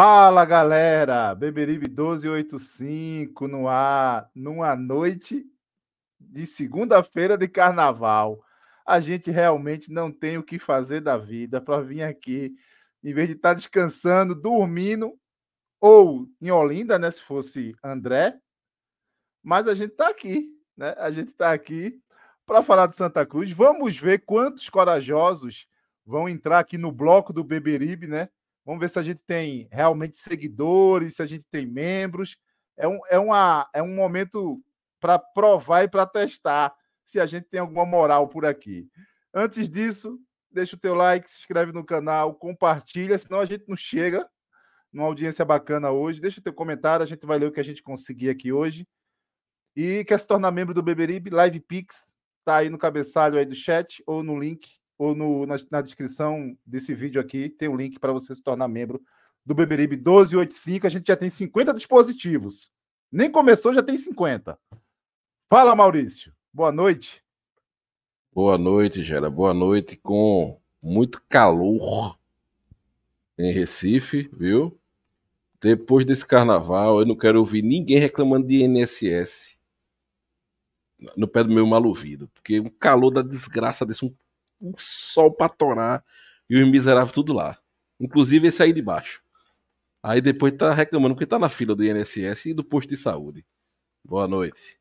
Fala galera, Beberibe 1285 no ar, numa noite de segunda-feira de carnaval. A gente realmente não tem o que fazer da vida para vir aqui, em vez de estar tá descansando, dormindo, ou em Olinda, né? Se fosse André, mas a gente está aqui, né? A gente está aqui para falar de Santa Cruz. Vamos ver quantos corajosos vão entrar aqui no bloco do Beberibe, né? Vamos ver se a gente tem realmente seguidores, se a gente tem membros. É um, é uma, é um momento para provar e para testar se a gente tem alguma moral por aqui. Antes disso, deixa o teu like, se inscreve no canal, compartilha, senão a gente não chega numa audiência bacana hoje. Deixa o teu comentário, a gente vai ler o que a gente conseguir aqui hoje. E quer se tornar membro do Beberibe, Live Pix, tá aí no cabeçalho aí do chat ou no link ou no, na, na, descrição desse vídeo aqui tem um link para você se tornar membro do Beberibe 1285. A gente já tem 50 dispositivos. Nem começou, já tem 50. Fala, Maurício. Boa noite. Boa noite, Gera. Boa noite com muito calor em Recife, viu? Depois desse carnaval, eu não quero ouvir ninguém reclamando de INSS no pé do meu mal ouvido, porque o calor da desgraça desse um um sol pra torar e os miseráveis tudo lá. Inclusive esse aí de baixo. Aí depois tá reclamando porque tá na fila do INSS e do posto de saúde. Boa noite.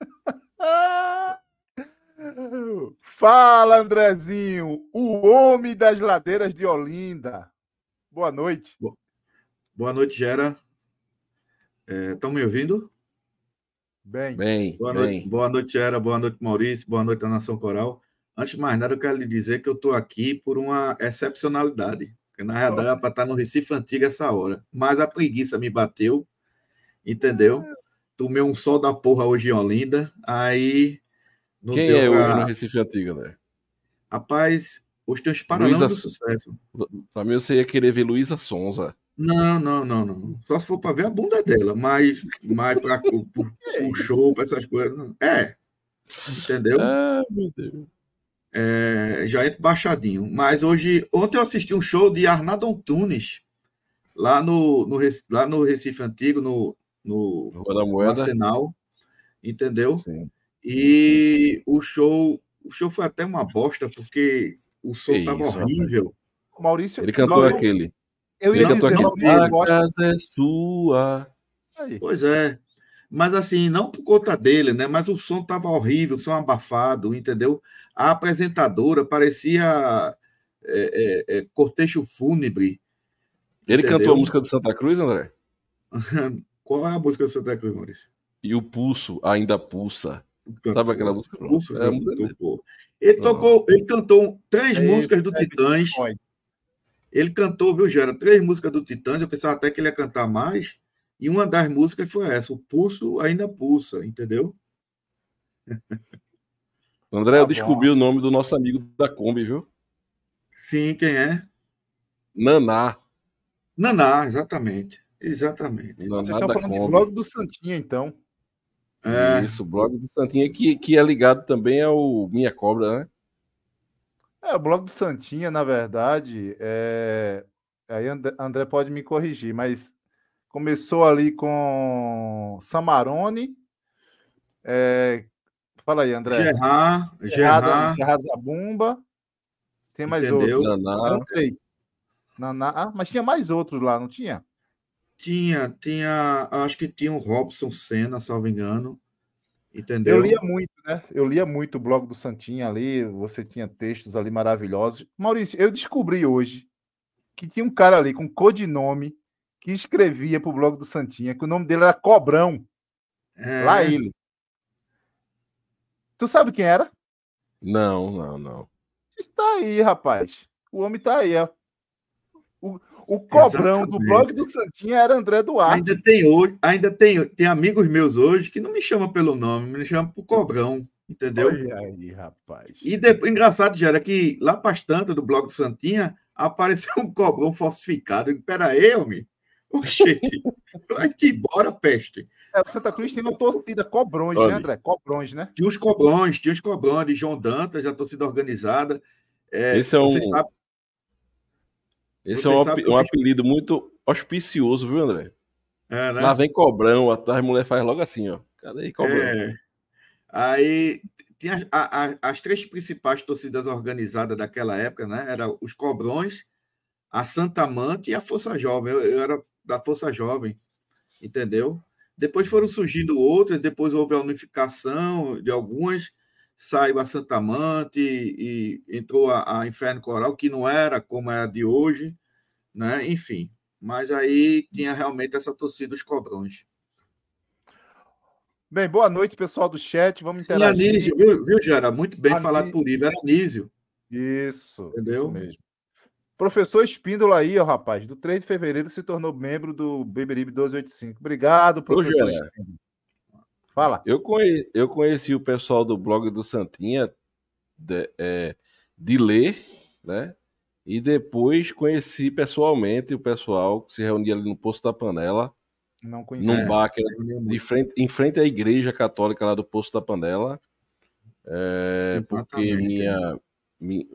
Fala, Andrezinho, o homem das ladeiras de Olinda. Boa noite. Boa noite, Gera. Estão é, me ouvindo? Bem. Bem, boa, bem. Noite, boa noite, Gera. Boa noite, Maurício. Boa noite, a Nação Coral. Antes de mais nada, eu quero lhe dizer que eu estou aqui por uma excepcionalidade. Porque na realidade era para estar no Recife Antigo essa hora. Mas a preguiça me bateu, entendeu? Tomei um sol da porra hoje em Olinda. Aí. Quem é pra... hoje no Recife Antigo, né? Rapaz, os Paralamas Luiza... do Sucesso. Para mim, você ia querer ver Luísa Sonza. Não, não, não, não. Só se for para ver a bunda dela, mas, mas para o show, para essas coisas. Não. É. Entendeu? Ah, meu Deus é, já entra baixadinho. Mas hoje, ontem eu assisti um show de Arnaldo Antunes, lá no, no, lá no Recife Antigo, no, no, no Arsenal, entendeu? Sim. E sim, sim, o show o show foi até uma bosta, porque o som estava horrível. Maurício, ele cantou Maurício, aquele. Eu ele cantou aquele. A casa é sua. Aí. Pois é. Mas assim, não por conta dele, né? Mas o som estava horrível, o som abafado, entendeu? A apresentadora parecia é, é, é, cortejo fúnebre. Ele entendeu? cantou a música do Santa Cruz, André? Qual é a música do Santa Cruz, Maurício? E o pulso ainda pulsa. Cantou, Sabe aquela música? Pulso, é, tocou. Ele, tocou, ele cantou três músicas do Titãs. Ele cantou, viu, Gera? Três músicas do Titãs. Eu pensava até que ele ia cantar mais. E uma das músicas foi essa, o Pulso Ainda Pulsa, entendeu? André, eu tá descobri o nome do nosso amigo da Kombi, viu? Sim, quem é? Naná. Naná, exatamente. Exatamente. Naná Vocês estão falando do blog do Santinha, então. É. Isso, o blog do Santinha, que, que é ligado também ao Minha Cobra, né? É, o blog do Santinha, na verdade, é... aí André, André pode me corrigir, mas começou ali com Samarone, é... fala aí, André. Gerard, Gerard, Gerard Zabumba, tem mais Entendeu? outro. Naná. três. Naná, ah, mas tinha mais outros lá, não tinha? Tinha, tinha, acho que tinha o Robson Senna, salvo engano. Entendeu? Eu lia muito, né? Eu lia muito o blog do Santinha ali, você tinha textos ali maravilhosos. Maurício, eu descobri hoje que tinha um cara ali com codinome que escrevia para o blog do Santinha, que o nome dele era Cobrão. É... Lá ele. Tu sabe quem era? Não, não, não. Está aí, rapaz. O homem está aí, ó. O, o cobrão Exatamente. do blog do Santinha era André Duarte. Ainda tem hoje, ainda tem, tem amigos meus hoje que não me chamam pelo nome, me chamam por cobrão, entendeu? Olha aí, rapaz. E depois, engraçado, já era que lá para tantas do blog do Santinha apareceu um cobrão falsificado. Pera aí, homem. Oxente, vai que embora, peste. É, o Santa Cruz tem uma torcida cobrões, né, Olha, né, André? Cobrões, né? Tinha os cobrões, tinha os cobrões de João Dantas, já torcida organizada. É, Esse é um. Sabe, esse é um, um apelido muito auspicioso, viu, André? É, né? Lá vem Cobrão, a mulher faz logo assim, ó. Cadê Cobrão? É. Aí tinha a, a, as três principais torcidas organizadas daquela época, né? Era os Cobrões, a Santa Mante e a Força Jovem. Eu, eu, era da Força Jovem, entendeu? Depois foram surgindo outras, depois houve a unificação de algumas, saiu a Santa Mante e, e entrou a, a, Inferno Coral, que não era como é a de hoje, né? Enfim, mas aí tinha realmente essa torcida dos cobrões. Bem, boa noite, pessoal do chat. Vamos interagir. Sim, Anísio, viu, viu Gera? Muito bem Anísio. falado por Ivo. Era Anísio. Isso, Entendeu? isso mesmo. Professor Espíndola aí, ó, rapaz, do 3 de fevereiro se tornou membro do Beberibe 1285. Obrigado, professor Espíndola. Fala. Eu, conhe... eu conheci o pessoal do blog do Santinha de, é, de ler, né? E depois conheci pessoalmente o pessoal que se reunia ali no Poço da Panela. Não conheci. Num bar que era de frente, em frente à igreja católica lá do Poço da Panela. É, porque minha,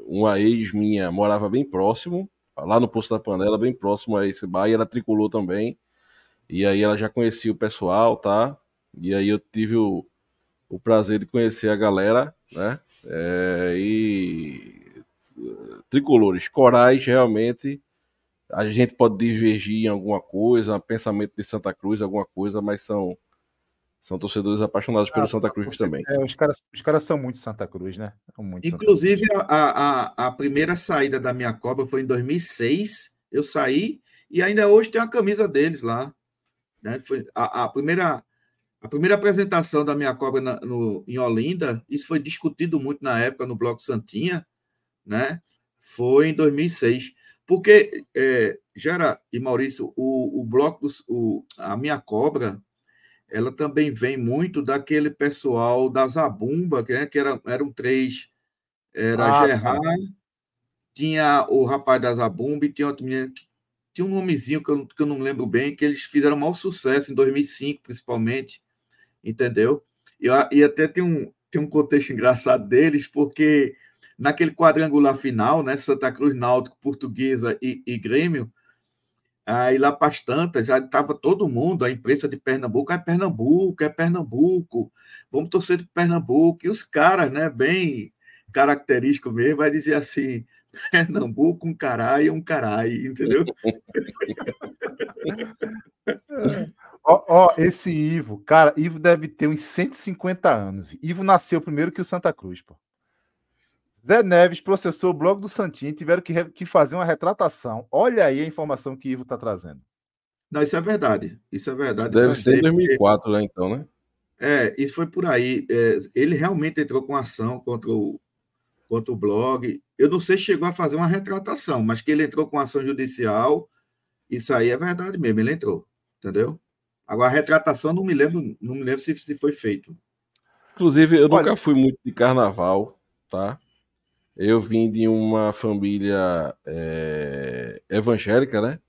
uma ex minha morava bem próximo, lá no Poço da Panela, bem próximo a esse bar, e ela tricolou também. E aí ela já conhecia o pessoal, tá? E aí eu tive o, o prazer de conhecer a galera, né? É, e tricolores, corais, realmente a gente pode divergir em alguma coisa, pensamento de Santa Cruz, alguma coisa, mas são são torcedores apaixonados pelo ah, Santa Cruz também. É, os, caras, os caras são muito Santa Cruz, né? Muito Inclusive, a, a, a primeira saída da minha Copa foi em 2006. Eu saí e ainda hoje tem a camisa deles lá. Né? Foi a, a, primeira, a primeira apresentação da minha Cobra na, no, em Olinda, isso foi discutido muito na época no Bloco Santinha, né? Foi em 2006. Porque, é, Gera e Maurício, o, o Bloco, o, a minha Cobra, ela também vem muito daquele pessoal da Zabumba, que, né, que era, eram três. Era ah, tá. Gerard, tinha o rapaz da Zabumba e tinha outro menino que tinha um nomezinho que eu, que eu não lembro bem, que eles fizeram maior sucesso em 2005, principalmente, entendeu? E, e até tem um, tem um contexto engraçado deles, porque naquele quadrangular final, né, Santa Cruz, Náutico, Portuguesa e, e Grêmio, Aí lá para as tantas, já estava todo mundo, a imprensa de Pernambuco, é Pernambuco, é Pernambuco, vamos torcer de Pernambuco. E os caras, né, bem característico mesmo, vai dizer assim, Pernambuco, um caralho, um caralho, entendeu? Ó, ó, esse Ivo, cara, Ivo deve ter uns 150 anos. Ivo nasceu primeiro que o Santa Cruz, pô. Zé Neves processou o blog do Santinho e tiveram que, que fazer uma retratação. Olha aí a informação que Ivo está trazendo. Não, isso é verdade. Isso é verdade. Deve ser em 2004, né, então, né? É, isso foi por aí. É, ele realmente entrou com ação contra o, contra o blog. Eu não sei se chegou a fazer uma retratação, mas que ele entrou com ação judicial, isso aí é verdade mesmo, ele entrou, entendeu? Agora, a retratação não me lembro, não me lembro se, se foi feito. Inclusive, eu Olha... nunca fui muito de carnaval, tá? Eu vim de uma família é, evangélica, né?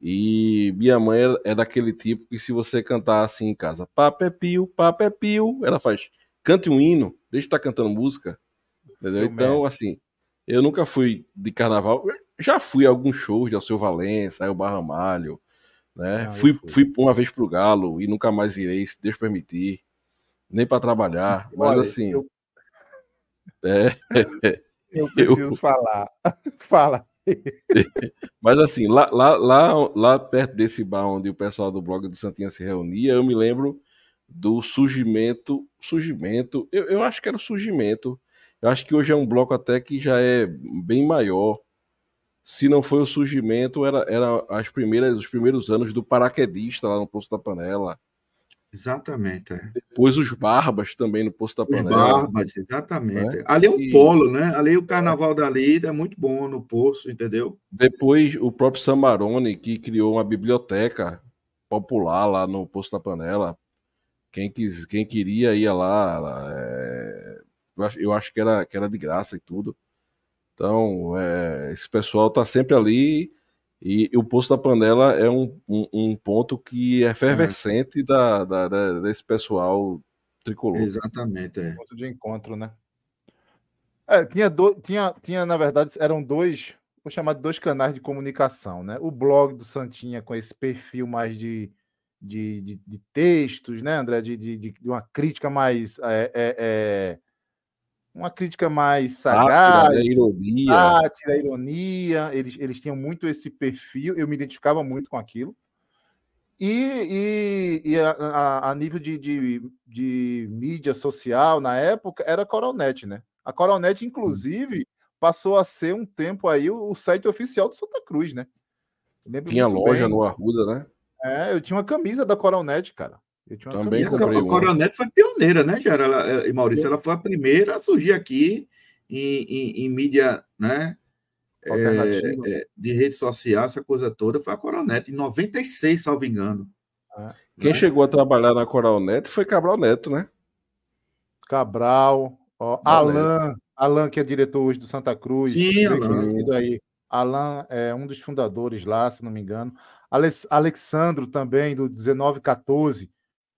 E minha mãe é daquele tipo que se você cantar assim em casa, papé pio, papé pio, ela faz, cante um hino, deixa de estar tá cantando música. Entendeu? então, assim, eu nunca fui de carnaval. Já fui a alguns shows de Alceu Valença, aí o Barra Malho, né? Ah, fui, fui uma vez pro Galo e nunca mais irei, se Deus permitir. Nem para trabalhar. Mas Olha, assim. Eu... É, eu preciso eu... falar. Fala. Mas assim, lá, lá, lá, lá perto desse bar onde o pessoal do blog do Santinha se reunia, eu me lembro do surgimento. Surgimento, eu, eu acho que era o surgimento. Eu acho que hoje é um bloco até que já é bem maior se não foi o surgimento, era, era as primeiras, os primeiros anos do paraquedista lá no Poço da Panela. Exatamente. É. Depois os Barbas também no Poço da Panela. Os Barbas, exatamente. É? Ali é um e... polo, né? Ali o carnaval dali é muito bom no Poço, entendeu? Depois o próprio Samarone, que criou uma biblioteca popular lá no Poço da Panela. Quem, quis, quem queria ia lá. É... Eu acho que era, que era de graça e tudo. Então, é, esse pessoal está sempre ali e, e, o Poço da Panela é um, um, um ponto que é efervescente é. Da, da, da, desse pessoal tricolor. Exatamente, é. Ponto de encontro, né? É, tinha, do, tinha, tinha, na verdade, eram dois, vou chamar de dois canais de comunicação, né? O blog do Santinha com esse perfil mais de, de, de, de textos, né, André? De, de, de, uma crítica mais é, é, é uma crítica mais sagaz, sátira, ironia. Sátira, ironia. Eles, eles tinham muito esse perfil, eu me identificava muito com aquilo. E, e, e a, a, a, nível de, de, de, mídia social, na época, era a Coronete, né? A Coronete, inclusive, passou a ser um tempo aí o, o site oficial do Santa Cruz, né? Tinha loja bem. no Arruda, né? É, eu tinha uma camisa da Coronete, cara. Também comprei a Coronete foi pioneira, né, Jara? Ela, e Maurício, ela foi a primeira a surgir aqui em, em, em mídia, né? É, é, de rede social, essa coisa toda, foi a Coronete, em 96, salvo engano. Ah, Quem né? chegou a trabalhar na Coral Neto foi Cabral Neto, né? Cabral, ó, Alan, Alan, que é diretor hoje do Santa Cruz. Sim, Alan. Aí. Alan é um dos fundadores lá, se não me engano. Alex, Alexandro também, do 1914,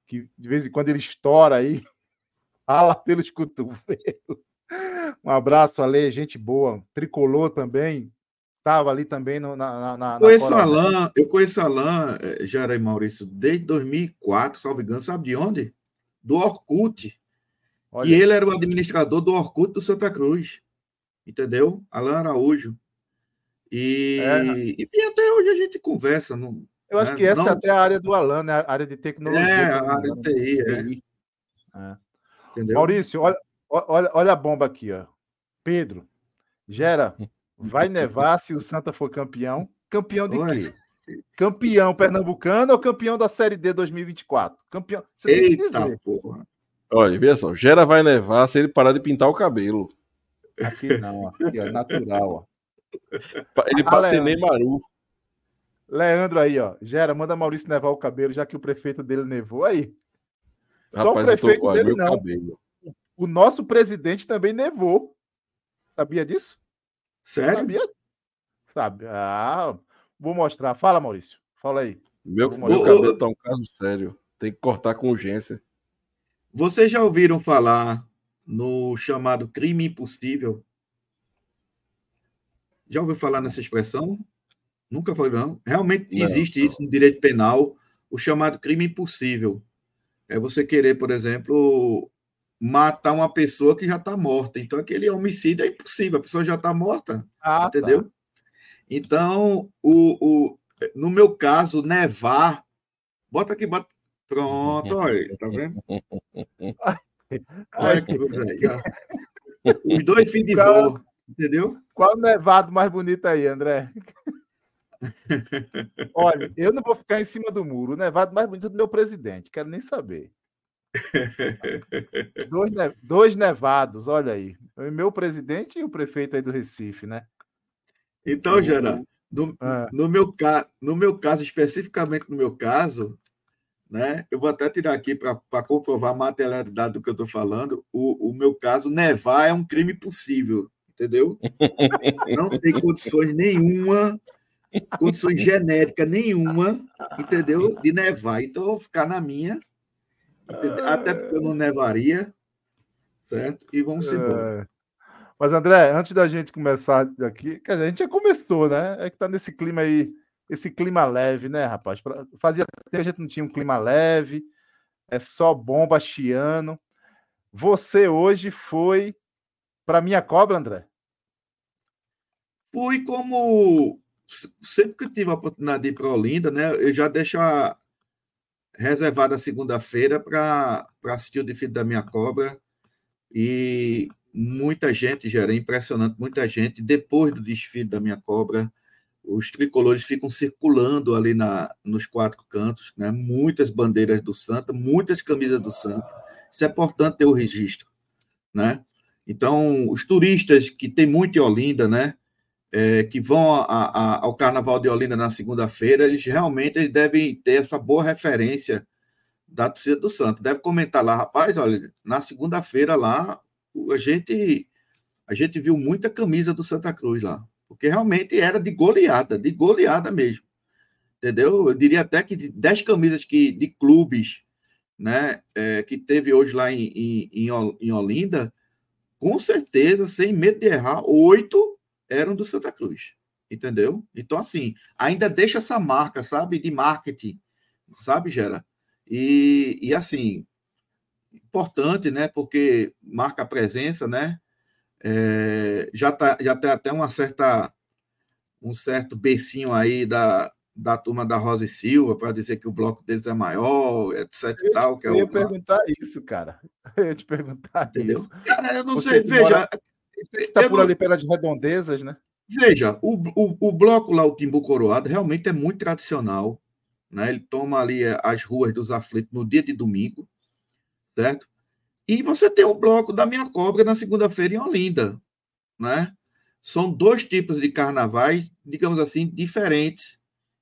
que de vez em quando ele estoura aí, fala pelos cotovelos. Um abraço, Ale, gente boa. Tricolor também, estava ali também no, na, na, conheço na Alain, Eu conheço Alain, eh, Jara e Maurício, desde 2004, salve engano, sabe de onde? Do Orkut. Olha. E ele era o administrador do Orkut do Santa Cruz. Entendeu? Alain Araújo. E, é. enfim, até hoje a gente conversa. Não, eu acho né? que essa não... é até a área do Alan, né? A área de tecnologia. É, a área de TI, é. é. Entendeu? Maurício, olha, olha, olha a bomba aqui, ó. Pedro, gera, vai nevar se o Santa for campeão? Campeão de Oi. quê? Campeão pernambucano ou campeão da Série D 2024? Campeão. Você Eita, porra. Olha, veja só, Gera vai nevar se ele parar de pintar o cabelo. Aqui não, aqui é natural, ó. Ele passa em Neymaru. Leandro aí, ó. Gera, manda Maurício nevar o cabelo, já que o prefeito dele nevou aí. Rapaz, Só o prefeito tô... dele, não. Cabelo. O nosso presidente também nevou. Sabia disso? Sério? Sabia? Sabe? Ah, vou mostrar. Fala, Maurício. Fala aí. Meu, meu cabelo tá um caso sério. Tem que cortar com urgência. Vocês já ouviram falar no chamado crime impossível? Já ouviu falar nessa expressão? Nunca foi, não. Realmente não, existe não. isso no direito penal, o chamado crime impossível. É você querer, por exemplo, matar uma pessoa que já está morta. Então, aquele homicídio é impossível, a pessoa já está morta. Ah, tá. entendeu? Tá. Então, o, o, no meu caso, nevar. Bota aqui, bota. Pronto, olha, tá vendo? Olha que coisa aí. Os dois fins de voo, entendeu? Qual nevado mais bonito aí, André? Olha, eu não vou ficar em cima do muro. O nevado mais bonito do meu presidente, quero nem saber. dois, ne dois nevados, olha aí. Meu presidente e o prefeito aí do Recife, né? Então, Jana, no, ah. no, meu, no meu caso, especificamente no meu caso, né? Eu vou até tirar aqui para comprovar a materialidade do que eu estou falando. O, o meu caso, nevar é um crime possível, entendeu? Não tem condições nenhuma, condições genéticas nenhuma, entendeu? De nevar. Então, eu vou ficar na minha, entendeu? até porque eu não nevaria, certo? E vamos embora. É. Mas, André, antes da gente começar aqui, quer dizer, a gente já começou, né? É que tá nesse clima aí esse clima leve, né, rapaz? Fazia tempo que a gente não tinha um clima leve, é só bomba chiando. Você hoje foi para minha cobra, André? Fui como sempre que eu tive a oportunidade de ir para Olinda, né? Eu já deixo a reservada segunda-feira para assistir o desfile da minha cobra e muita gente, já era impressionante, muita gente depois do desfile da minha cobra os tricolores ficam circulando ali na, nos quatro cantos, né? muitas bandeiras do Santa, muitas camisas do Santa. Isso é importante ter o registro. Né? Então, os turistas que tem muito em Olinda, né? É, que vão a, a, ao Carnaval de Olinda na segunda-feira, eles realmente eles devem ter essa boa referência da torcida do Santos. Deve comentar lá, rapaz, olha, na segunda-feira lá, a gente, a gente viu muita camisa do Santa Cruz lá porque realmente era de goleada, de goleada mesmo. Entendeu? Eu diria até que de 10 camisas que, de clubes né, é, que teve hoje lá em, em, em Olinda, com certeza, sem medo de errar, oito eram do Santa Cruz. Entendeu? Então, assim, ainda deixa essa marca, sabe, de marketing, sabe, Gera? E, e assim, importante, né? Porque marca a presença, né? É, já, tá, já tem até uma certa, um certo becinho aí da, da turma da Rosa e Silva para dizer que o bloco deles é maior, etc. Eu, tal, que eu é ia o... perguntar isso, cara. Eu ia te perguntar Entendeu? isso. Cara, eu não Você sei, veja. Está por não... ali pelas redondezas, né? Veja, o, o, o bloco lá, o Timbu Coroado, realmente é muito tradicional. Né? Ele toma ali as ruas dos aflitos no dia de domingo, certo? E você tem o bloco da Minha Cobra na segunda-feira em Olinda, né? São dois tipos de carnavais, digamos assim, diferentes,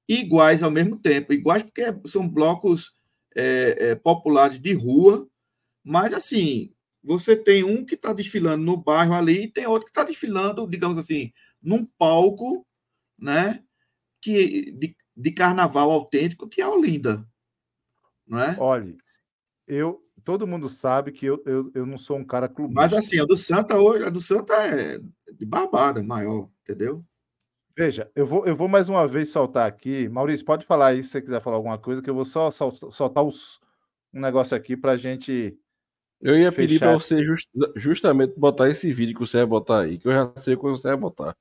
iguais ao mesmo tempo. Iguais porque são blocos é, é, populares de rua, mas assim, você tem um que está desfilando no bairro ali e tem outro que está desfilando, digamos assim, num palco, né? Que, de, de carnaval autêntico, que é Olinda. Não é? Olha, eu, todo mundo sabe que eu, eu, eu não sou um cara clubista. Mas assim, a do Santa hoje, a do Santa é de barbada, maior, entendeu? Veja, eu vou, eu vou mais uma vez soltar aqui. Maurício, pode falar aí se você quiser falar alguma coisa, que eu vou só soltar os, um negócio aqui para a gente. Eu ia pedir para você just, justamente botar esse vídeo que você vai botar aí, que eu já sei o que você vai botar.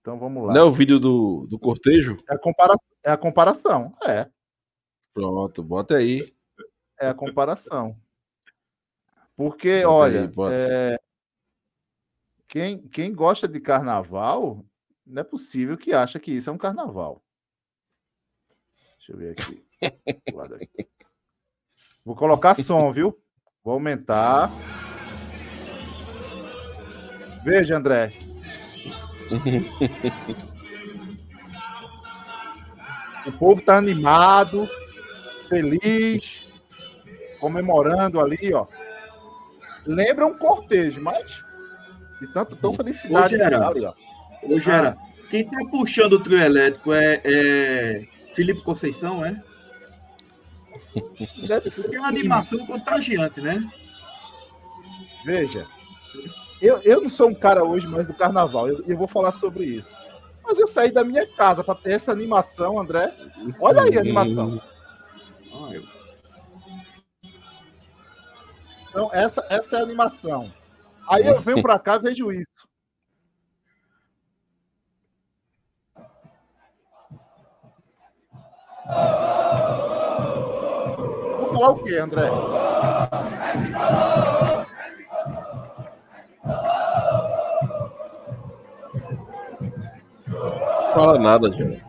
Então vamos lá. Não é o vídeo do, do cortejo? É a, compara é a comparação, é. Pronto, bota aí é a comparação. Porque, bota olha, aí, é... quem, quem gosta de carnaval, não é possível que acha que isso é um carnaval. Deixa eu ver aqui. Vou colocar som, viu? Vou aumentar. Veja, André. o povo tá animado, feliz comemorando ali, ó. Lembra um cortejo, mas de tanto tão felicidade Ô, Gera, ali, ó. Gera, ah. quem tá puxando o trio elétrico é, é Felipe Conceição, é? Deve ser. é uma animação contagiante, né? Veja, eu, eu não sou um cara hoje mais do carnaval, eu, eu vou falar sobre isso. Mas eu saí da minha casa para ter essa animação, André. Olha aí a animação. Ah, então, essa, essa é a animação. Aí eu venho para cá e vejo isso. Vou falar o quê, André? Fala nada, gente.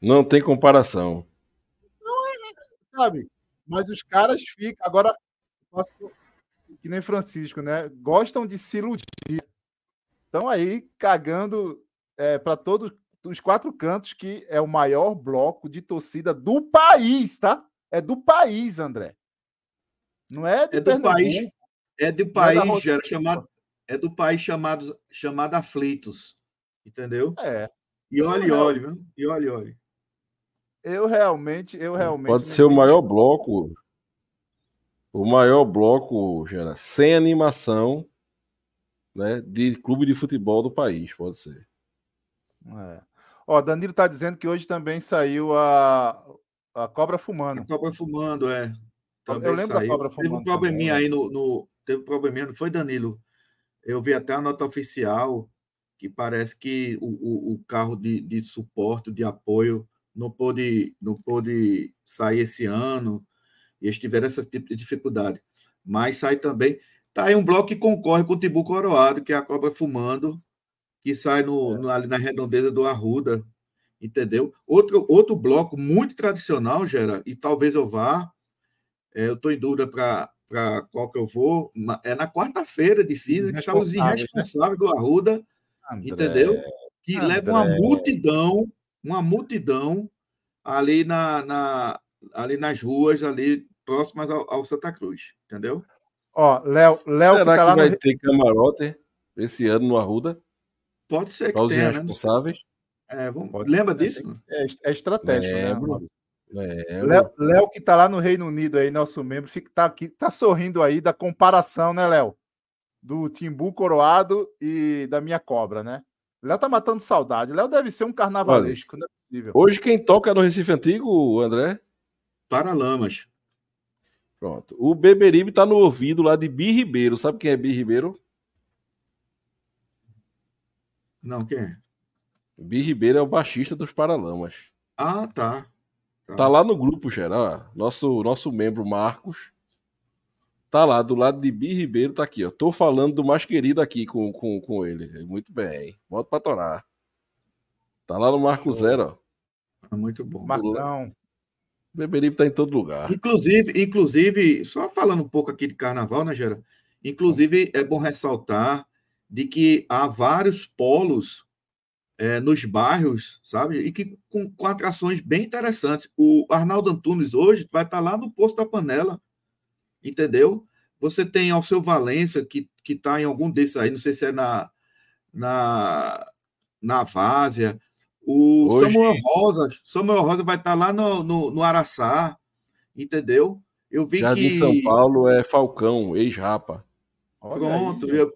Não tem comparação sabe? Mas os caras ficam. Agora, que nem Francisco, né? Gostam de se iludir. Estão aí cagando é, para todo, dos quatro cantos, que é o maior bloco de torcida do país, tá? É do país, André. Não é de é do país. É do é país, é chamado, é do país chamado, chamado Aflitos. Entendeu? É. E olhe, olhe, viu? E olhe, olhe. Eu realmente, eu realmente. Pode ser o maior bloco. O maior bloco, Gera, sem animação, né, de clube de futebol do país, pode ser. É. Ó, Danilo tá dizendo que hoje também saiu a, a Cobra Fumando. A Cobra Fumando, é. Também eu lembro saiu. da Cobra Fumando. Teve um probleminha também, né? aí no, no. Teve um probleminha, não foi, Danilo? Eu vi até a nota oficial que parece que o, o, o carro de, de suporte, de apoio, não pôde, não pôde sair esse ano, e eles tiveram esse tipo de dificuldade. Mas sai também. Tá aí um bloco que concorre com o Tibu Coroado, que é a Cobra Fumando, que sai no, é. no, ali na redondeza do Arruda, entendeu? Outro, outro bloco muito tradicional, Gera, e talvez eu vá, é, eu estou em dúvida para qual que eu vou, é na quarta-feira de cinza, que são os irresponsáveis né? do Arruda, André, entendeu? Que André. leva uma multidão, uma multidão ali, na, na, ali nas ruas, ali próximas ao, ao Santa Cruz, entendeu? Ó, Léo, Léo Será que, tá que vai no... ter camarote esse ano no Arruda? Pode ser que tenha, né? responsáveis. É, vamos... Lembra disso? É, é estratégico, né, Léo, Léo, que tá lá no Reino Unido aí, nosso membro, fica, tá aqui, tá sorrindo aí da comparação, né, Léo? Do Timbu coroado e da minha cobra, né? Léo tá matando saudade. Léo deve ser um carnavalesco, Olha, não é possível. Hoje quem toca no Recife Antigo, André? Paralamas. Pronto. O Beberibe tá no ouvido lá de Bi Ribeiro. Sabe quem é Bi Ribeiro? Não, quem é? Bi Ribeiro é o baixista dos Paralamas. Ah, tá. Tá, tá lá no grupo geral. Nosso, nosso membro Marcos tá lá do lado de Bi Ribeiro, tá aqui, ó. Tô falando do mais querido aqui com, com, com ele. Muito bem. Volta pra torar. Tá lá no Marco Zero, ó. Muito bom. Marcão. O Beberibe tá em todo lugar. Inclusive, inclusive, só falando um pouco aqui de carnaval, né, Gera? Inclusive, é bom ressaltar de que há vários polos é, nos bairros, sabe? E que com, com, atrações bem interessantes. O Arnaldo Antunes hoje vai estar lá no Posto da Panela, entendeu? Você tem ao seu Valença, que está em algum desses aí, não sei se é na, na, na Várzea, o Hoje... Samuel Rosa, Samuel Rosa vai estar lá no, no, no Araçá, entendeu? Eu vi Já que. de São Paulo é Falcão, ex-rapa. Pronto, eu,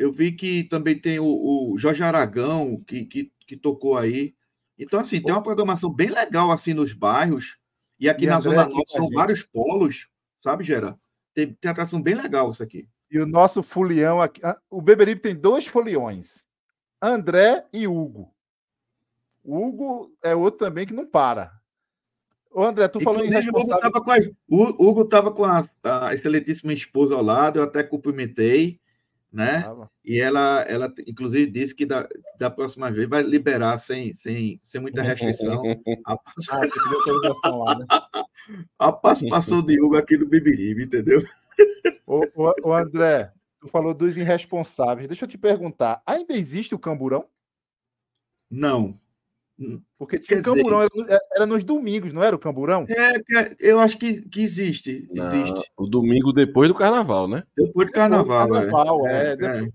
eu vi que também tem o, o Jorge Aragão, que, que, que, tocou aí. Então, assim, tem uma programação bem legal assim nos bairros. E aqui e na André Zona Norte são vários polos, sabe, Gera? Tem, tem atração bem legal isso aqui. E o nosso folião aqui. Ah, o Beberibe tem dois foliões: André e Hugo. O Hugo é outro também que não para. Ô, André, tu falou em responsável... O Hugo estava com, a, a, excelentíssima esposa ao lado, eu até cumprimentei, né? E ela, ela, inclusive, disse que da, da próxima vez vai liberar sem, sem, sem muita restrição a, ah, né? a participação de Hugo aqui do Bibiribe, entendeu? Ô, ô, ô, André, tu falou dos irresponsáveis. Deixa eu te perguntar, ainda existe o camburão? Não. Porque tinha Quer camburão, dizer... era, era, nos domingos, não era o camburão? É, eu acho que, que existe. Não, existe. O domingo depois do carnaval, né? Depois do carnaval, depois do carnaval é. é, é.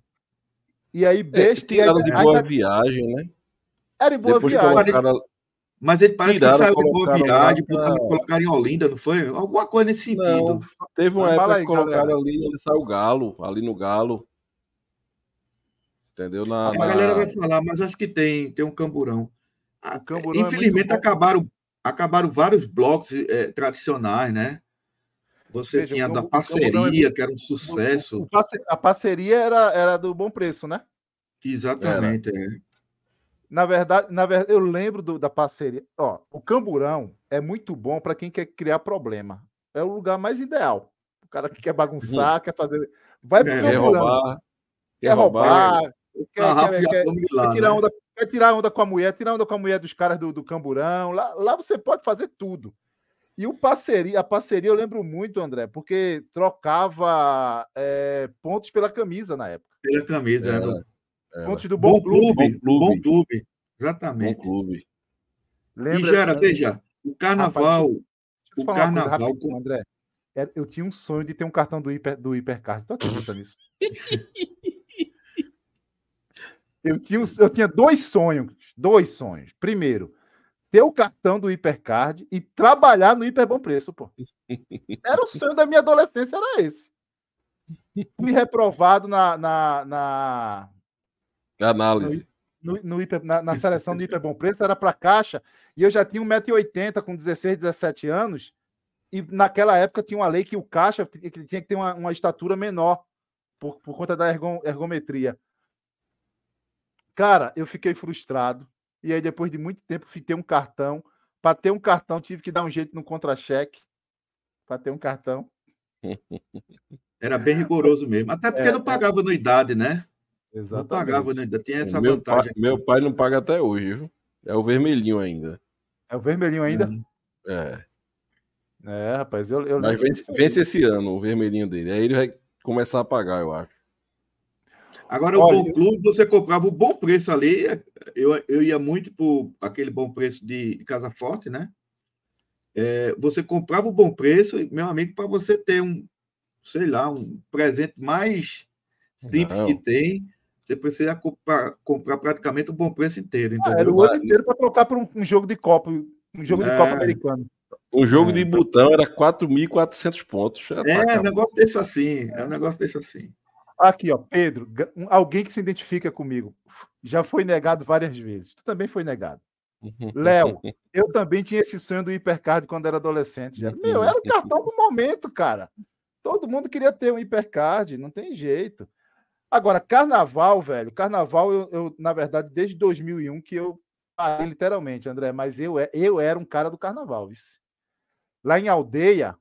E aí, besta. É, tiraram de boa viagem, né? Era em boa depois viagem. Colocaram... Mas ele parece tiraram, que saiu de boa viagem, pra... colocaram em Olinda, não foi? Alguma coisa nesse sentido. Não, teve uma época aí, que colocaram galera. ali, ele saiu o Galo, ali no Galo. Entendeu? Na, a na... galera vai falar, mas acho que tem, tem um camburão. É Infelizmente, é acabaram, acabaram vários blocos é, tradicionais, né? Você Veja, tinha da parceria, que era um sucesso. a parceria era, era do bom preço, né? Exatamente. É. Na verdade, na verdade, eu lembro do, da parceria. Ó, o camburão é muito bom para quem quer criar problema. É o lugar mais ideal. O cara que quer bagunçar, quer fazer. Vai pro é, camburão. Quer roubar. Quer roubar. Quer, quer, tirar né? onda Quer tirar onda com a mulher, tirar onda com a mulher dos caras do, do Camburão. Lá, lá você pode fazer tudo. E o parceria, a parceria eu lembro muito, André, porque trocava é, pontos pela camisa na época. Pela camisa, é, Pontos do Bom, bom clube, clube, Bom clube. Exatamente. Bom clube. e Gera, veja, o carnaval. Rapaz, o carnaval. Com... André, é, eu tinha um sonho de ter um cartão do, hiper, do Hipercard. Tu acredita nisso? eu, tinha, eu tinha dois sonhos. Dois sonhos. Primeiro, ter o cartão do Hipercard e trabalhar no Hiper Bom Preço, pô. Era o sonho da minha adolescência, era esse. Fui reprovado na, na, na análise. No, no hiper, na, na, seleção do Hiper Bom Preço, era para caixa, e eu já tinha 1,80m com 16, 17 anos, e naquela época tinha uma lei que o caixa que tinha que ter uma, uma estatura menor, por, por conta da ergon, ergometria. Cara, eu fiquei frustrado, e aí depois de muito tempo ter um cartão. Para ter um cartão, tive que dar um jeito no contra-cheque, para ter um cartão. Era bem rigoroso mesmo. Até porque é, não pagava anuidade, né? Exatamente. Não pagava anuidade. Tinha essa meu vantagem. Pai, meu pai não paga até hoje, viu? É o vermelhinho ainda. É o vermelhinho ainda? É. É, rapaz, eu, eu Mas vence, vence, esse ano o vermelhinho dele. Aí ele vai começar a pagar, eu acho. Agora, Olha, o bom clube, você comprava o bom preço ali. Eu, eu ia muito por aquele bom preço de, de Casa Forte, né? É, você comprava o bom preço, meu amigo, para você ter um, sei lá, um presente mais simples Não. que tem, você precisa comprar, comprar, praticamente o bom preço inteiro. Ah, era o ano inteiro para trocar por um, um, jogo de Copa, um jogo é. de Copa americano. Um jogo é, de botão era 4.400 pontos. É, um negócio desse assim. É um negócio desse assim. Aqui, ó, Pedro, alguém que se identifica comigo. Já foi negado várias vezes. Tu também foi negado. Léo, eu também tinha esse sonho do hipercard quando era adolescente. Já. Meu, era o cartão do momento, cara. Todo mundo queria ter um hipercard, não tem jeito. Agora, carnaval, velho, carnaval, eu, eu na verdade, desde 2001 que eu parei literalmente, André, mas eu, eu era um cara do carnaval. Lá em aldeia,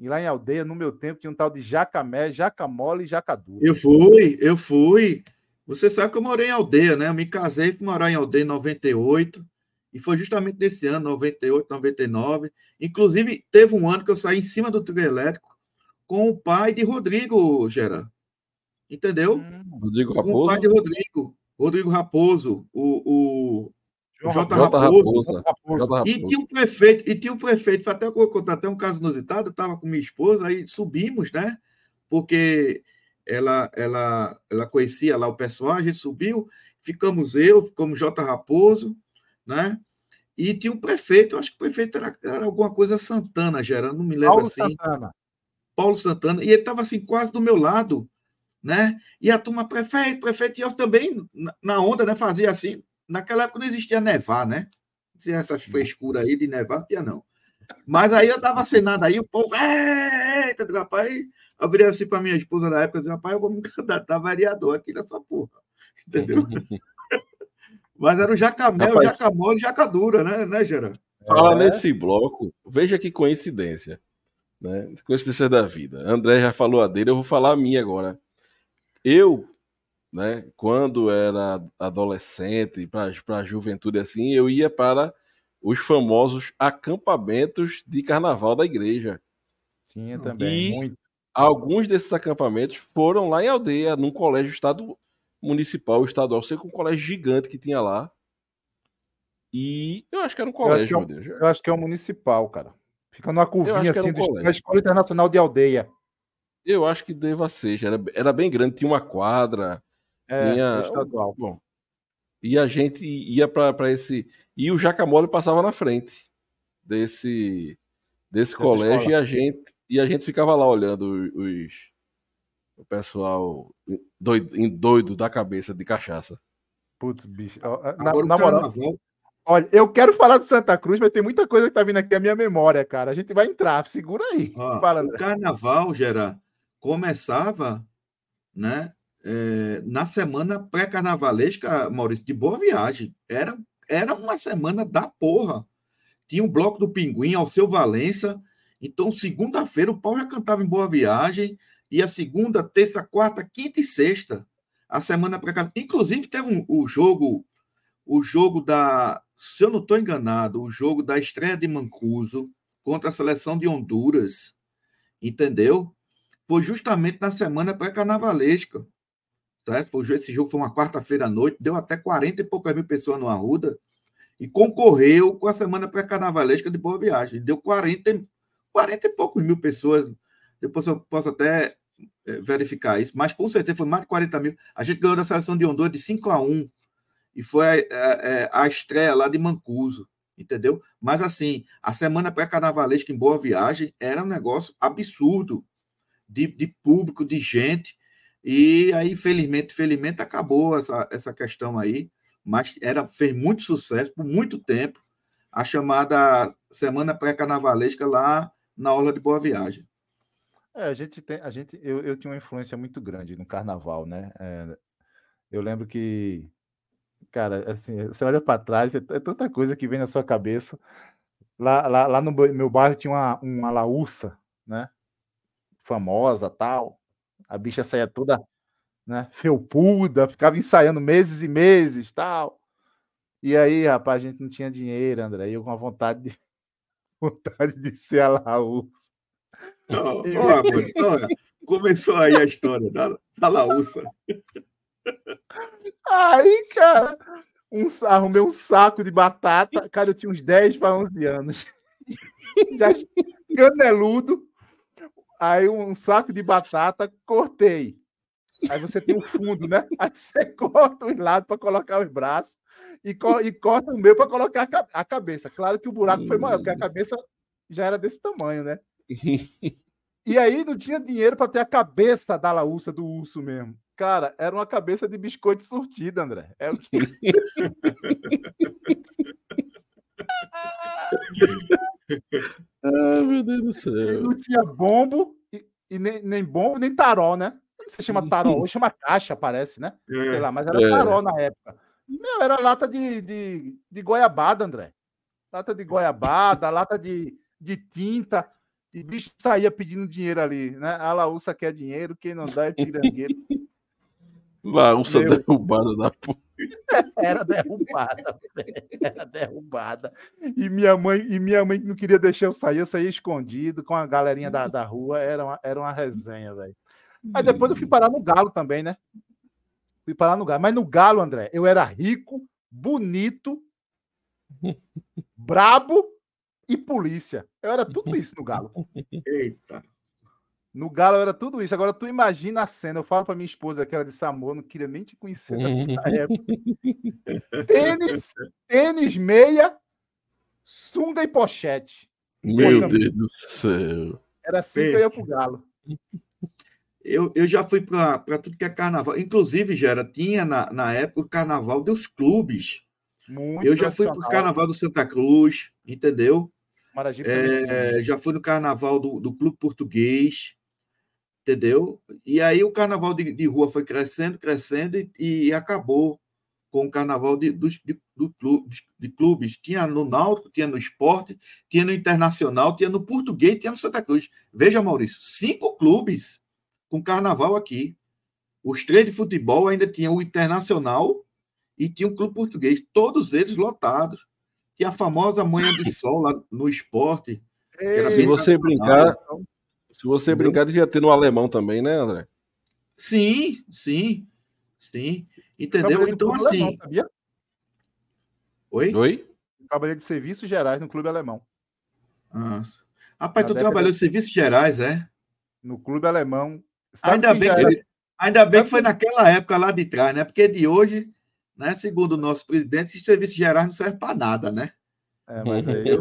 e lá em aldeia, no meu tempo, tinha um tal de jacamé, jacamole e jacadura. Eu fui, eu fui. Você sabe que eu morei em aldeia, né? Eu me casei, fui morar em aldeia em 98. E foi justamente nesse ano, 98, 99. Inclusive, teve um ano que eu saí em cima do trio elétrico com o pai de Rodrigo, Gera. Entendeu? Hum. Rodrigo Raposo? Com o pai de Rodrigo. Rodrigo Raposo, o, o J. J. Raposo. Raposo. E tinha um prefeito, e tinha um prefeito, até contar até um caso inusitado, eu estava com minha esposa, aí subimos, né? Porque ela, ela, ela conhecia lá o pessoal, a gente subiu, ficamos eu, ficamos J. Raposo, né? E tinha um prefeito, acho que o prefeito era, era alguma coisa Santana, Gerando, não me lembro Paulo assim. Santana. Paulo Santana, e ele estava assim, quase do meu lado, né? E a turma, prefeito, prefeito, e eu também, na onda, né, fazia assim. Naquela época não existia nevar, né? Não tinha essas frescuras aí de nevar, não tinha não. Mas aí eu dava cenado aí, o povo, eita, rapaz, eu virei assim para minha esposa na época, disse, rapaz, eu vou me candidatar vereador aqui nessa porra, entendeu? Mas era o jacamel, Rapaz, jacamole e jacadura, né, né, Gerard? Fala é. nesse bloco, veja que coincidência, né? Coincidência da vida. André já falou a dele, eu vou falar a minha agora. Eu, né, quando era adolescente, para a juventude assim, eu ia para os famosos acampamentos de carnaval da igreja. Tinha também, e muito. Alguns desses acampamentos foram lá em aldeia, num colégio estado, municipal, estadual, sei com um colégio gigante que tinha lá. E eu acho que era um colégio, eu meu Deus. Eu acho que é um municipal, cara. Fica numa curvinha assim, um da Escola Internacional de Aldeia. Eu acho que deva ser, era, era bem grande, tinha uma quadra, é, tinha... estadual. Bom, e a gente ia para esse... E o Jacamole passava na frente desse, desse colégio escola. e a, gente, e a gente ficava lá olhando os, o pessoal doido, doido da cabeça de cachaça. Putz, bicho. Na, na moral, olha, eu quero falar de Santa Cruz, mas tem muita coisa que tá vindo aqui à minha memória, cara. A gente vai entrar, segura aí. Ah, Fala, o carnaval, Gera, começava, né? É, na semana pré-carnavalesca, Maurício, de boa viagem. Era, era uma semana da porra. Tinha um bloco do Pinguim, ao seu Valença. Então, segunda-feira, o pau já cantava em boa viagem e a segunda, terça, quarta, quinta e sexta. A semana cá. Inclusive, teve um, o jogo, o jogo da. Se eu não estou enganado, o jogo da estreia de Mancuso contra a seleção de Honduras. Entendeu? Foi justamente na semana pré-carnavalesca. Sucesso. Esse jogo foi uma quarta-feira à noite, deu até 40 e poucas mil pessoas no Arruda e concorreu com a semana pré-carnavalesca de Boa Viagem. Deu 40, 40 e poucos mil pessoas. Depois eu posso até é, verificar isso, mas com certeza foi mais de 40 mil. A gente ganhou da seleção de Honduras de 5 a 1 e foi a, a, a estreia lá de Mancuso, entendeu? Mas assim, a semana pré-carnavalesca em Boa Viagem era um negócio absurdo de, de público, de gente. E aí, infelizmente, felizmente acabou essa, essa questão aí mas era, fez muito sucesso por muito tempo, a chamada Semana Pré-Carnavalesca lá na Orla de Boa Viagem. É, a gente tem, a gente, eu, eu tinha uma influência muito grande no carnaval, né? É, eu lembro que, cara, assim, você olha para trás, é, é, tanta coisa que vem na sua cabeça. Lá, lá, lá no meu bairro tinha uma, uma laúça, né? Famosa, tal. A bicha saía toda né? Felpuda, ficava ensaiando meses e meses, tal. E aí, rapaz, a gente não tinha dinheiro, André. Eu com a vontade de vontade de ser a Laúça. Não, e... ó, começou aí a história da, da Laúça. Aí, cara, um, arrumei um saco de batata. Cara, eu tinha uns 10 para 11 anos. Já caneludo. Aí um saco de batata, cortei. Aí você tem o fundo, né? Aí você corta os lados para colocar os braços e, co e corta o meio para colocar a, cabeça. Claro que o buraco foi maior, porque a cabeça já era desse tamanho, né? E aí não tinha dinheiro para ter a cabeça da laúça do urso mesmo. Cara, era uma cabeça de biscoito surtida, André. É o que... ah, meu Deus do céu. Não tinha bombo, e, e nem, nem bombo, nem tarol, né? se chama tarol, hoje chama caixa, parece, né? É, Sei lá, mas era é. tarol na época. Meu, era lata de, de, de goiabada, André. Lata de goiabada, lata de, de tinta. E bicho saía pedindo dinheiro ali, né? A Laúça quer dinheiro, quem não dá é pirangueiro. Laúça derrubada da porra. Era derrubada, era derrubada. E minha mãe, e minha mãe não queria deixar eu sair, eu saía escondido com a galerinha da, da rua, era uma, era uma resenha, velho. Aí depois eu fui parar no Galo também, né? Fui parar no Galo. Mas no Galo, André, eu era rico, bonito, brabo e polícia. Eu era tudo isso no Galo. Eita. No Galo era tudo isso. Agora tu imagina a cena. Eu falo para minha esposa que era de Samor, não queria nem te conhecer nessa época. tênis, tênis meia, sunga e pochete. Meu Deus do céu. Era assim que eu ia pro Galo. Eu, eu já fui para tudo que é carnaval. Inclusive, Gera, tinha na, na época o carnaval dos clubes. Muito eu já fui para o carnaval do Santa Cruz, entendeu? É, já fui no carnaval do, do Clube Português, entendeu? E aí o carnaval de, de rua foi crescendo, crescendo e, e acabou com o carnaval de, de, do clube, de clubes. Tinha no Náutico, tinha no Esporte, tinha no Internacional, tinha no Português, tinha no Santa Cruz. Veja, Maurício, cinco clubes com carnaval aqui. Os três de futebol ainda tinham o Internacional e tinha o Clube Português, todos eles lotados. Tinha a famosa Manhã de Sol lá no esporte. se você brincar, se você Entendeu? brincar, devia ter no alemão também, né, André? Sim, sim, sim. Entendeu? Então, assim. Alemão, sabia? Oi? Oi? trabalhei de serviços gerais no Clube Alemão. Nossa. Rapaz, Na tu trabalhou de serviços gerais, é? No Clube Alemão, ainda bem, que, era... ainda bem que foi naquela época lá de trás, né? Porque de hoje, né, segundo o nosso presidente, os serviços gerais não servem para nada, né? É, mas aí.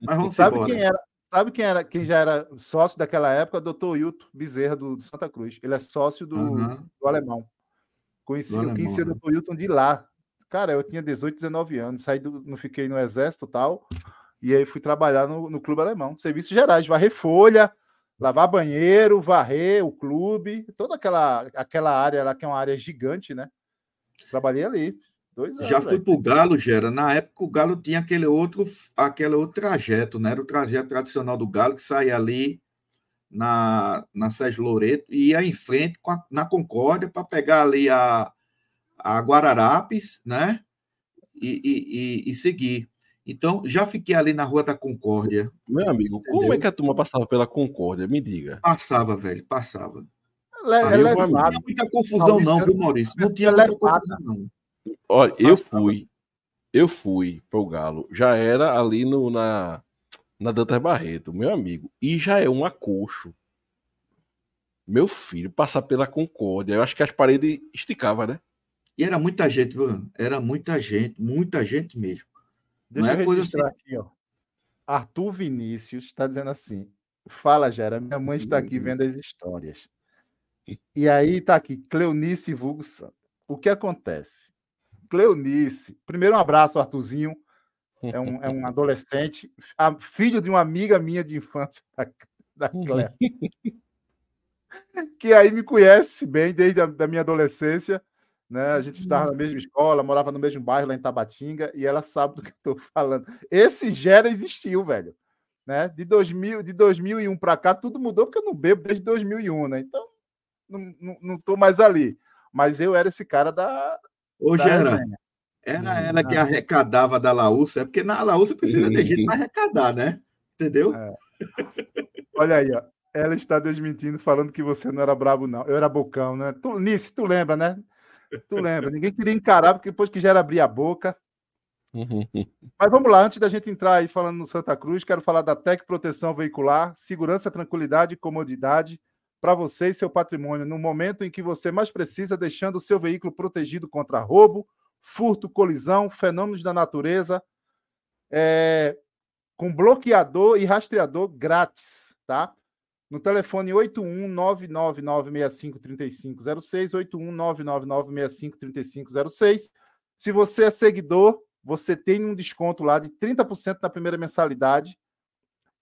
mas vamos sabe embora. quem era? Sabe quem era quem já era sócio daquela época? Doutor Hilton Bezerra do, do, Santa Cruz. Ele é sócio do, uhum. do alemão. Conheci, do eu conheci o doutor Hilton de lá. Cara, eu tinha 18, 19 anos, saí do, não fiquei no exército tal. E aí fui trabalhar no, no clube alemão. Serviços gerais, varrer folha, lavar banheiro, varrer o clube, toda aquela, aquela área lá que é uma área gigante, né? Trabalhei ali. Dois anos, Já fui para o Galo, Gera. Na época o Galo tinha aquele outro, aquele outro trajeto, né? Era o trajeto tradicional do Galo que saía ali na, na Sérgio Loreto e ia em frente a, na Concórdia para pegar ali a, a Guararapes, né? E, e, e, e seguir. Então, já fiquei ali na Rua da Concórdia. Meu amigo, entendeu? como é que a turma passava pela Concórdia? Me diga. Passava, velho, passava. Le, Ah, é levado. amigo. Não tinha muita confusão, não, viu, Maurício? Não tinha muita Levada. confusão, não. Olha, eu fui. Eu fui pro Galo. Já era ali no, na, na Dantas Barreto, meu amigo. E já é um acocho. Meu filho, passar pela Concórdia. Eu acho que as paredes esticavam, né? E era muita gente, viu? Era muita gente, muita gente mesmo. Deixa Não é eu coisa registrar aqui, ó. Arthur Vinícius está dizendo assim: Fala, Gera, minha mãe está aqui vendo as histórias. E aí tá aqui, Cleonice Vulgo Santo. O que acontece? Cleonice, primeiro um abraço, Arthurzinho. É um, é um adolescente, a- filho de uma amiga minha de infância, da, da que aí me conhece bem desde a da minha adolescência. Né? A gente estava na mesma escola, morava no mesmo bairro lá em Tabatinga, e ela sabe do que eu estou falando. Esse Gera existiu, velho. Né? De, 2000, de 2001 para cá, tudo mudou, porque eu não bebo desde 2001, né? Então, não, tô mais ali. Mas eu era esse cara da. Ô, da Gera, resenha. era Hum, ela que arrecadava da Laúça, é porque na Laúça precisa de gente para arrecadar, né? Entendeu? É. Olha aí, ó. Ela está desmentindo, falando que você não era brabo, não. Eu era bocão, né? Tu, Nice, tu lembra, né? Tu lembra. Ninguém queria encarar, porque depois que já era abrir a boca. Mas vamos lá, antes da gente entrar aí falando no Santa Cruz, quero falar da Tec Proteção Veicular, segurança, tranquilidade e comodidade para você e seu patrimônio no momento em que você mais precisa, deixando o seu veículo protegido contra roubo, furto, colisão, fenômenos da natureza, é, com bloqueador e rastreador grátis, tá? No telefone 81999653506, 81999653506. Se você é seguidor, você tem um desconto lá de 30% na primeira mensalidade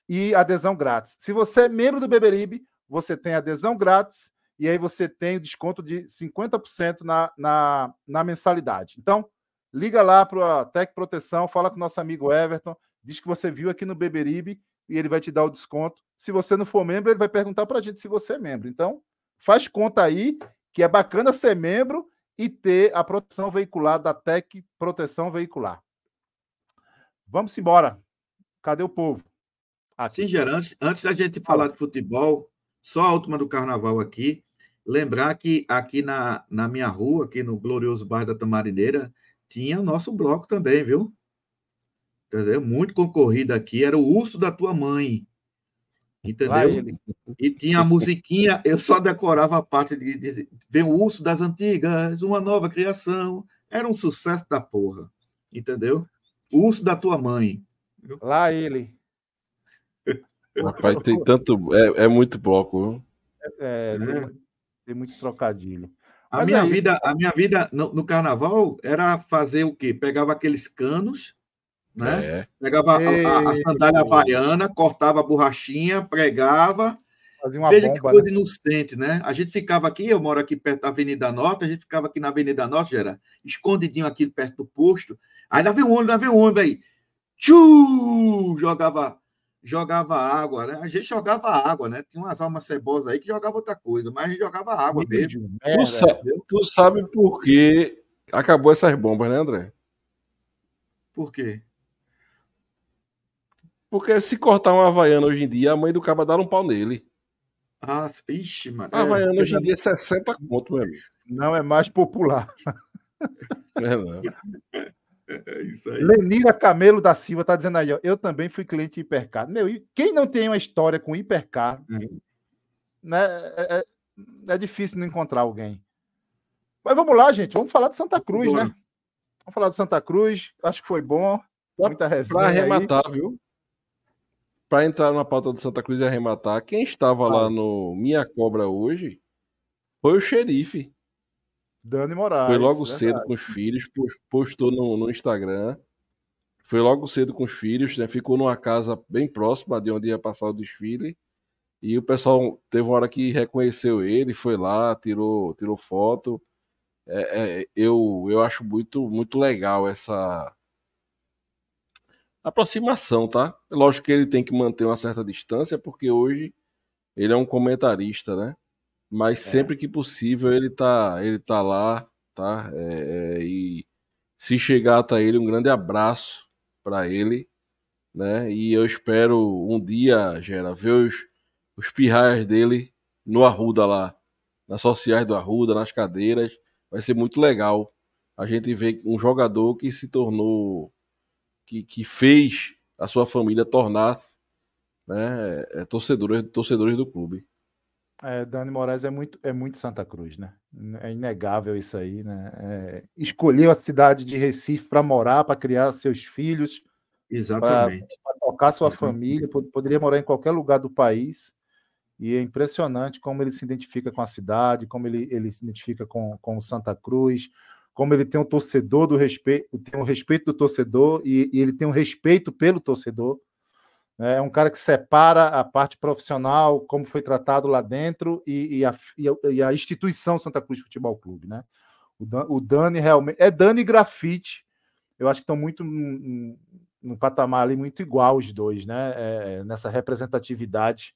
e adesão grátis. Se você é membro do Beberibe, você tem adesão grátis e aí você tem o desconto de 50% na, na, na mensalidade. Então, liga lá para a Tec Proteção, fala com o nosso amigo Everton, diz que você viu aqui no Beberibe e ele vai te dar o desconto. Se você não for membro, ele vai perguntar para a gente se você é membro. Então, faz conta aí, que é bacana ser membro e ter a proteção veicular da Tec Proteção Veicular. Vamos embora. Cadê o povo? Assim, Gera, antes, antes da gente falar de futebol, só a última do carnaval aqui. Lembrar que aqui na, na minha rua, aqui no glorioso bairro da Tamarineira, tinha o nosso bloco também, viu? Quer dizer, muito concorrido aqui, era o urso da tua mãe. Entendeu? E tinha a musiquinha, eu só decorava a parte de dizer, vem o urso das antigas, uma nova criação. Era um sucesso da porra. Entendeu? O urso da tua mãe. Lá ele. Rapaz, tem tanto. É, é muito bloco, viu? É, É. Tem, tem muito trocadilho. A Mas minha, é vida, a minha vida no, no carnaval era fazer o quê? Pegava aqueles canos, né? É. Pegava a, a- sandália pô. havaiana, cortava a borrachinha, pregava. Fazia uma Veja que bomba. coisa né? inocente, né? A gente ficava aqui, eu moro aqui perto da Avenida Norte, a gente ficava aqui na Avenida Norte, era escondidinho aqui perto do posto. Aí lá vem um ônibus, lá vem um ônibus aí. Tchu! Jogava, jogava água, né? A gente jogava água, né? Tinha umas almas cebosas aí que jogava outra coisa, mas a gente jogava água mesmo. Tu, sa- tu sabe por que acabou essas bombas, né, André? Por quê? Porque se cortar uma Havaiana hoje em dia, a mãe do cabo dá um pau nele. Ah, ixi, mano. A Havaiana É, hoje em dia é 60 conto, meu amigo. Não é mais popular. É, não. é isso aí. Lenira Camelo da Silva tá dizendo aí, ó, eu também fui cliente de Hipercar. Meu, e quem não tem uma história com Hipercar, Uhum. né, é, é- é difícil não encontrar alguém. Mas vamos lá, gente, vamos falar de Santa Cruz, Bora. né? Vamos falar de Santa Cruz, acho que foi bom, Pra- muita resenha aí. arrematar, viu? Pra entrar na pauta do Santa Cruz e arrematar, quem estava lá no Minha Cobra hoje foi o xerife. Dani Moraes. Foi logo verdade. cedo com os filhos, pos- postou no, no Instagram. Foi logo cedo com os filhos, né? Ficou numa casa bem próxima de onde ia passar o desfile. E o pessoal teve uma hora que reconheceu ele, foi lá, tirou, tirou foto. É, é, eu, eu acho muito, muito legal essa aproximação, tá? Lógico que ele tem que manter uma certa distância, porque hoje ele é um comentarista, né? Mas sempre que possível ele tá, ele tá lá, tá? É, é, e se chegar até ele, um grande abraço para ele, né? E eu espero um dia, Gera, ver os, os pirraias dele no Arruda lá, nas sociais do Arruda, nas cadeiras. Vai ser muito legal a gente ver um jogador que se tornou, que, que fez a sua família tornar-se né, é, torcedores, torcedores do clube. É, Dani Moraes é muito, é muito Santa Cruz, né? É inegável isso aí, né? É, escolheu a cidade de Recife para morar, para criar seus filhos, exatamente, para tocar sua exatamente. família, poderia morar em qualquer lugar do país. E é impressionante como ele se identifica com a cidade, como ele, ele se identifica com, com Santa Cruz, como ele tem um torcedor do respeito, tem um respeito do torcedor e, e ele tem um respeito pelo torcedor. É um cara que separa a parte profissional, como foi tratado lá dentro, e, e, a, e a, instituição Santa Cruz Futebol Clube. Né? O, Dan, o Dani realmente. É Dani e Grafite. Eu acho que estão muito num, num patamar ali muito igual os dois, né? É, nessa representatividade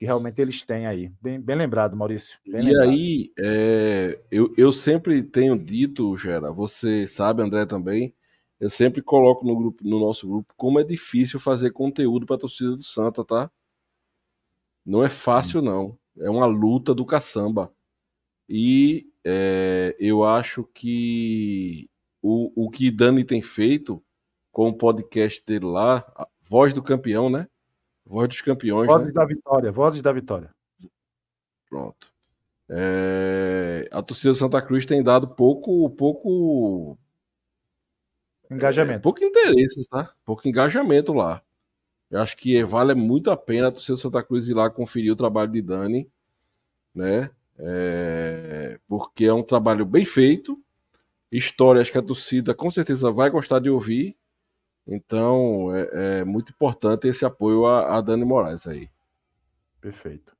que realmente eles têm aí. Bem, bem lembrado, Maurício. Bem e lembrado. aí, é, eu, eu sempre tenho dito, Gera, você sabe, André também, eu sempre coloco no, grupo, no nosso grupo como é difícil fazer conteúdo para a torcida do Santa, tá? Não é fácil, não. É uma luta do caçamba. E é, eu acho que o, o que Dani tem feito com o podcast dele lá, Voz do Campeão, né? Voz dos Campeões. Vozes né? da Vitória, Vozes da Vitória. Pronto. É, a torcida do Santa Cruz tem dado pouco, pouco Engajamento. É, pouco interesse, tá? Pouco engajamento lá. Eu acho que vale muito a pena a torcida Santa Cruz ir lá conferir o trabalho de Dani, né? É, porque é um trabalho bem feito, histórias que a torcida com certeza vai gostar de ouvir. Então é, é muito importante esse apoio a, a Dani Moraes aí. Perfeito.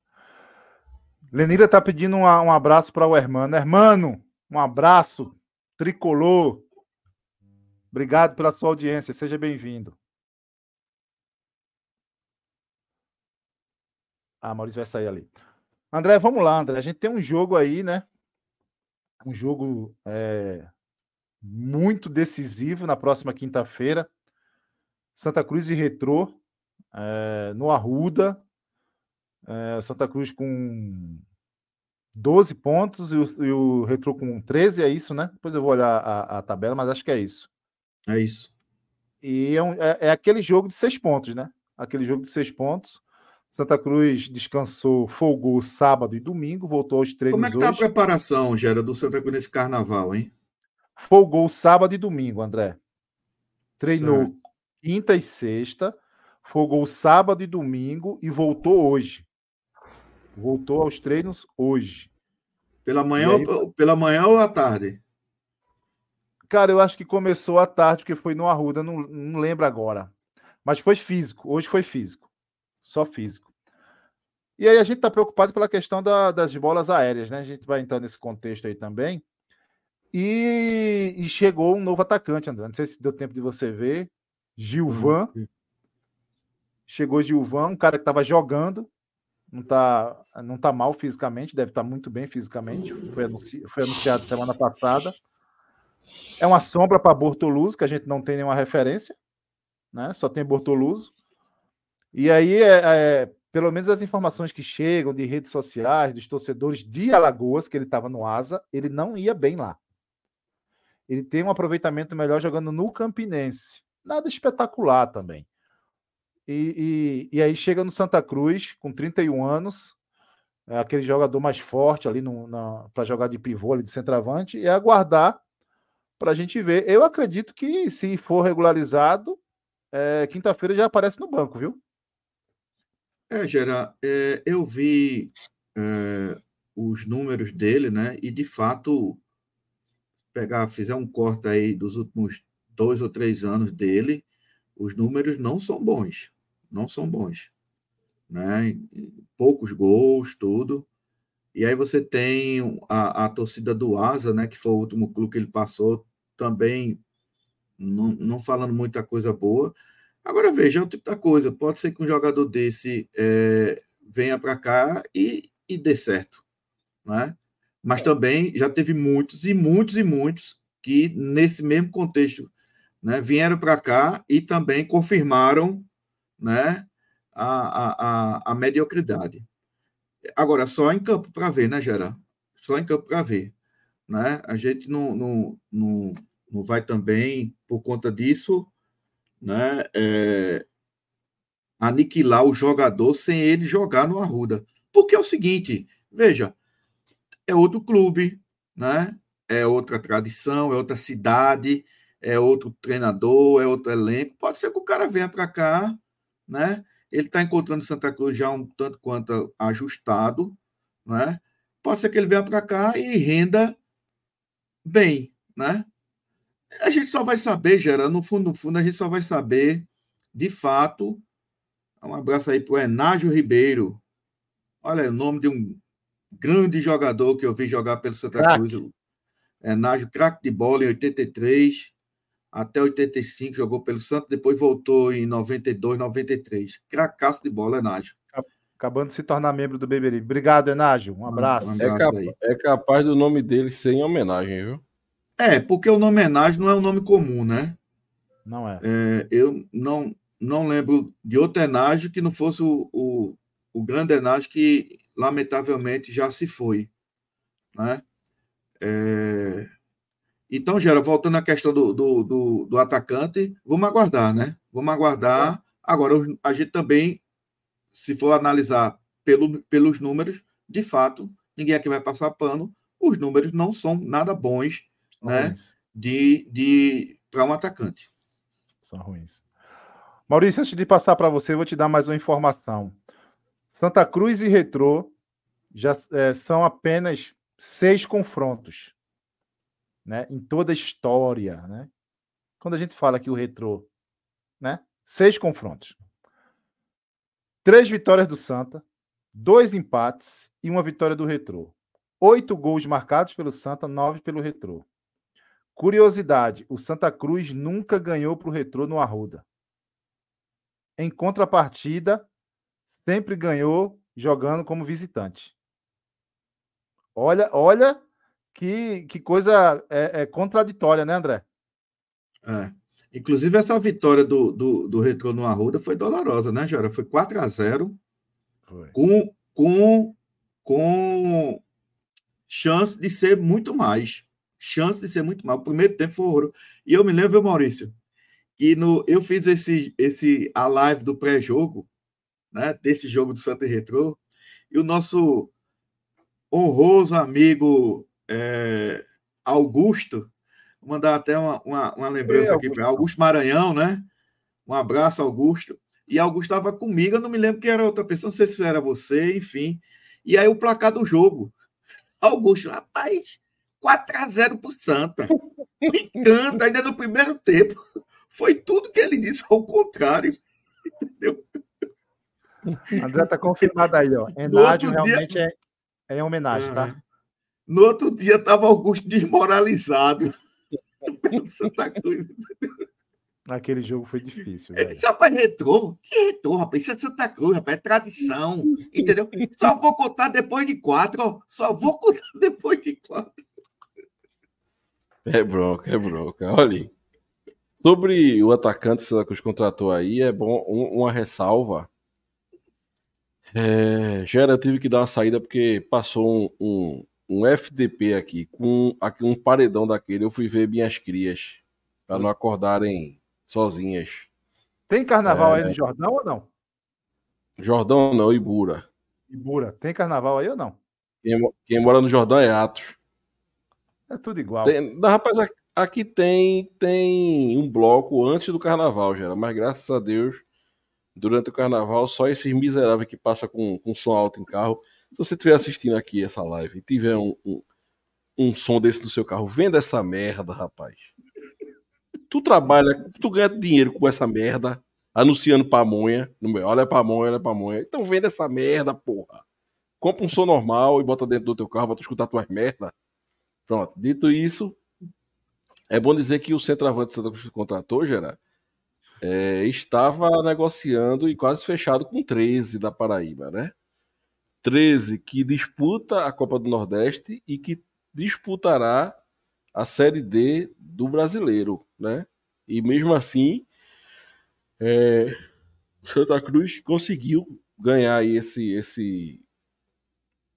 Lenira tá pedindo um, um abraço para o Hermano. Hermano, um abraço tricolor. Obrigado pela sua audiência. Seja bem-vindo. Ah, Maurício vai sair ali. André, vamos lá, André. A gente tem um jogo aí, né? Um jogo é, muito decisivo na próxima quinta-feira. Santa Cruz e Retrô, é, no Arruda. É, Santa Cruz com 12 pontos e o, o Retrô com 13, é isso, né? Depois eu vou olhar a, a tabela, mas acho que é isso. É isso. E é, um, é, é, aquele jogo de seis pontos, né? Aquele jogo de seis pontos. Santa Cruz descansou, folgou sábado e domingo, voltou aos treinos Como é que tá hoje. a preparação, Gera, do Santa Cruz nesse carnaval, hein? Folgou sábado e domingo, André. Treinou certo. quinta e sexta, folgou sábado e domingo e voltou hoje. Voltou aos treinos hoje. Pela manhã, aí, ou, pela manhã ou à tarde? Cara, eu acho que começou à tarde, porque foi no Arruda, não, não lembro agora. Mas foi físico, hoje foi físico. Só físico. E aí a gente está preocupado pela questão da, das bolas aéreas, né? A gente vai entrar nesse contexto aí também. E, e, chegou um novo atacante, André. Não sei se deu tempo de você ver. Gilvan. Uhum. Chegou Gilvan, um cara que estava jogando. Não está não tá mal fisicamente, deve estar tá muito bem fisicamente. Foi, anunci, foi anunciado semana passada. É uma sombra para Bortoluso, que a gente não tem nenhuma referência, né? Só tem Bortoluso. E aí, é, é, pelo menos as informações que chegam de redes sociais, dos torcedores de Alagoas, que ele estava no Asa, ele não ia bem lá. Ele tem um aproveitamento melhor jogando no Campinense. Nada espetacular também. E, e, e aí chega no Santa Cruz, com 31 anos, é aquele jogador mais forte ali para jogar de pivô, ali de centroavante, e aguardar para a gente ver. Eu acredito que, se for regularizado, é, quinta-feira já aparece no banco, viu? É, Gera, é, eu vi é, os números dele, né? E de fato, pegar, fizer um corte aí dos últimos dois ou três anos dele, os números não são bons, não são bons, né? Poucos gols, tudo. E aí você tem a, a torcida do Asa, né? Que foi o último clube que ele passou, também não, não falando muita coisa boa. Agora, veja, é o tipo da coisa. Pode ser que um jogador desse é, venha para cá e, e dê certo. Né? Mas também já teve muitos e muitos e muitos que, nesse mesmo contexto, né, vieram para cá e também confirmaram né, a, a, a, a mediocridade. Agora, só em campo para ver, né, Gera? só em campo para ver. Né? A gente não, não, não, não vai também, por conta disso, né, é, aniquilar o jogador sem ele jogar no Arruda. Porque é o seguinte, veja, é outro clube, né? é outra tradição, é outra cidade, é outro treinador, é outro elenco. Pode ser que o cara venha para cá, né? Ele está encontrando Santa Cruz já um tanto quanto ajustado, né? Pode ser que ele venha para cá e renda bem, né? A gente só vai saber, Gera, no fundo, no fundo, a gente só vai saber, de fato. Um abraço aí para o Enágio Ribeiro. Olha, o nome de um grande jogador que eu vi jogar pelo Santa Crack. Cruz. Enágio, craque de bola em 83 até 85, jogou pelo Santos, depois voltou em 92, 93. Cracaço de bola, Enágio. Acabando de se tornar membro do Beberibe. Obrigado, Enágio. Um abraço. Um abraço é, é, capaz do nome dele ser em homenagem, viu? É, porque o nome homenagem não é um nome comum, né? Não é. é eu não, não lembro de outro Enágio que não fosse o, o, o grande Enágio que, lamentavelmente, já se foi. Né? É... Então, Gera, voltando à questão do, do, do, do, atacante, vamos aguardar, né? Vamos aguardar. Agora, a gente também, se for analisar pelo, pelos números, de fato, ninguém aqui vai passar pano, os números não são nada bons são né, ruins. de, de, para um atacante. São ruins. Maurício, antes de passar para você, eu vou te dar mais uma informação. Santa Cruz e Retrô já é, são apenas seis confrontos né, em toda a história. Né? Quando a gente fala que o Retrô, né, seis confrontos. Três vitórias do Santa, dois empates e uma vitória do Retrô. Oito gols marcados pelo Santa, nove pelo Retrô. Curiosidade: o Santa Cruz nunca ganhou para o Retrô no Arruda. Em contrapartida, sempre ganhou jogando como visitante. Olha, olha que, que coisa é, é contraditória, né, André? É. Inclusive, essa vitória do, do, do Retrô no Arruda foi dolorosa, né, Jora? Foi 4 a 0 foi. Com, com, com chance de ser muito mais chance de ser muito mal. O primeiro tempo foi horror. E eu me lembro, Maurício, que no, eu fiz esse, esse a live do pré-jogo, né, desse jogo do Santa Retrô, e o nosso honroso amigo é, Augusto, vou mandar até uma, uma, uma lembrança aqui para Augusto Maranhão, né? Um abraço, Augusto. E Augusto estava comigo, eu não me lembro que era outra pessoa, não sei se era você, enfim. E aí o placar do jogo. Augusto, rapaz, 4 a 0 para o Santa. Brincando, ainda no primeiro tempo. Foi tudo que ele disse ao contrário. Entendeu? André tá confirmado aí, ó. Enádio realmente dia... é, é em homenagem, tá? No outro dia estava Augusto desmoralizado. Santa Cruz. Aquele jogo foi difícil. Ele disse, rapaz, retrô. Que retrô, rapaz? Isso é Santa Cruz, rapaz. É tradição. Entendeu? Só vou contar depois de quatro, ó. Só vou contar depois de quatro. É bronca, é bronca. Olha Sobre o atacante que o Santa Cruz contratou aí, é bom uma ressalva. É, Gera tive que dar uma saída porque passou um, um, um FDP aqui, com aqui, um paredão daquele. Eu fui ver minhas crias, para não acordarem sozinhas. Tem carnaval é, aí no Jordão ou não? Jordão não, Ibura. Ibura. Tem carnaval aí ou não? Quem, quem mora no Jordão é Atos. É tudo igual. Tem, rapaz, aqui tem, tem um bloco antes do carnaval, já, mas graças a Deus, durante o carnaval, só esses miseráveis que passa com, com som alto em carro. Se você estiver assistindo aqui essa live e tiver um, um, um som desse no seu carro, venda essa merda, rapaz. Tu trabalha, tu ganha dinheiro com essa merda, anunciando pamonha. Olha pamonha, olha pamonha. Então venda essa merda, porra. Compra um som normal e bota dentro do teu carro pra tu escutar tuas merda. Pronto, dito isso, é bom dizer que o centroavante Santa Cruz contratou, Gerard, é, estava negociando e quase fechado com 13 da Paraíba, né? 13 que disputa a Copa do Nordeste e que disputará a Série D do Brasileiro, né? E mesmo assim, é, Santa Cruz conseguiu ganhar esse esse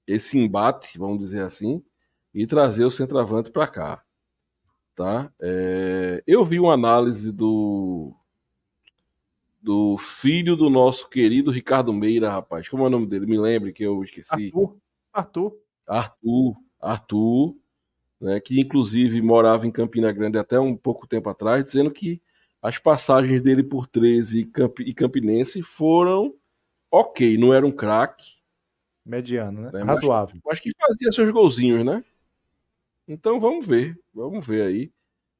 esse embate, vamos dizer assim, e trazer o centroavante para cá. Tá? É, eu vi uma análise do do filho do nosso querido Ricardo Meira, rapaz. Como é o nome dele? Me lembre que eu esqueci. Arthur. Arthur. Arthur. Arthur, né, que inclusive morava em Campina Grande até um pouco tempo atrás, dizendo que as passagens dele por 13 e, Camp Campinense foram ok, não era um craque. Mediano, né? né? Razoável. Acho que fazia seus golzinhos, né? Então vamos ver, vamos ver aí.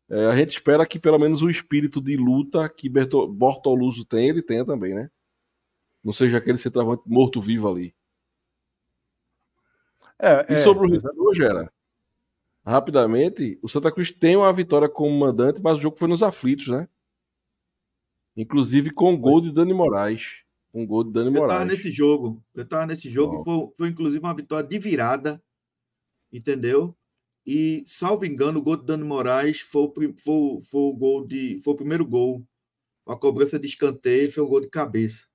É, a gente espera que pelo menos o espírito de luta que Berto, Bortoluso tem, ele tenha também, né? Não seja aquele centroavante morto-vivo ali. É, e é, sobre o Retrô, Gera, rapidamente, o Santa Cruz tem uma vitória como mandante, mas o jogo foi nos aflitos, né? Inclusive com gol de Dani Moraes. Um gol de Dani Moraes. Eu tava nesse jogo. Eu tava nesse jogo. Foi, foi, inclusive uma vitória de virada. Entendeu? E, salvo engano, o gol de Dani Moraes foi, foi, foi o gol de. Foi o primeiro gol. A cobrança de escanteio foi um gol de cabeça.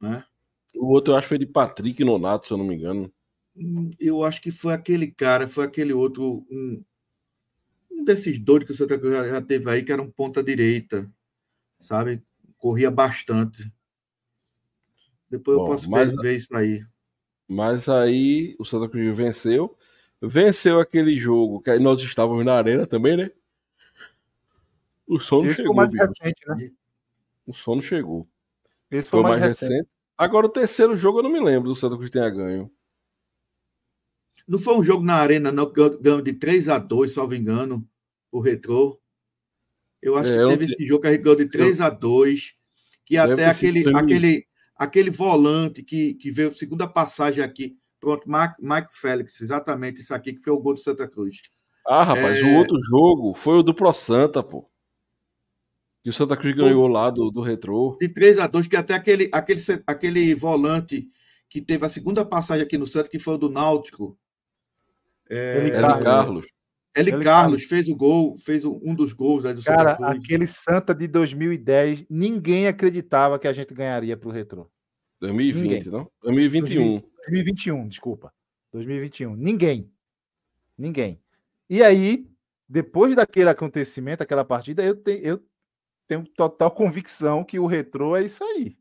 Né? O outro eu acho que foi de Patrick Nonato, se eu não me engano. Hum, eu acho que foi aquele cara, foi aquele outro. Um, um desses dois que o Santa Cruz já teve aí, que era um ponta direita sabe? Corria bastante. Depois Bom, eu posso mas, ver isso aí. Mas aí o Santa Cruz venceu. Venceu aquele jogo que nós estávamos na arena também, né? O sono Esse chegou. Recente, né? O sono chegou. Esse foi, foi mais, mais recente. recente. Agora o terceiro jogo eu não me lembro do Santa Cruz tenha ganho. Não foi um jogo na arena, não, que ganhou de 3 a 2 salvo engano, o Retrô. Eu acho é, que teve esse jogo que a gente ganhou de 3 a 2 que até aquele, aquele, aquele volante que, que veio segunda passagem aqui. Pronto, Mike, Mike Félix, exatamente isso aqui que foi o gol do Santa Cruz. Ah, rapaz, é... o outro jogo foi o do Pro Santa, pô. Que o Santa Cruz ganhou lá do, do Retrô. De 3 a 2 que até aquele, aquele, aquele volante que teve a segunda passagem aqui no Santa, que foi o do Náutico. É, Ele Carlos. Ele, Ele Carlos fez o gol, fez um dos gols né, do Cara, Santa aquele Santa de 2010, ninguém acreditava que a gente ganharia para o Retro. 2020, ninguém. não? 2021. 2021, desculpa. 2021. Ninguém. Ninguém. E aí, depois daquele acontecimento, aquela partida, eu, te, eu tenho total convicção que o Retro é isso aí.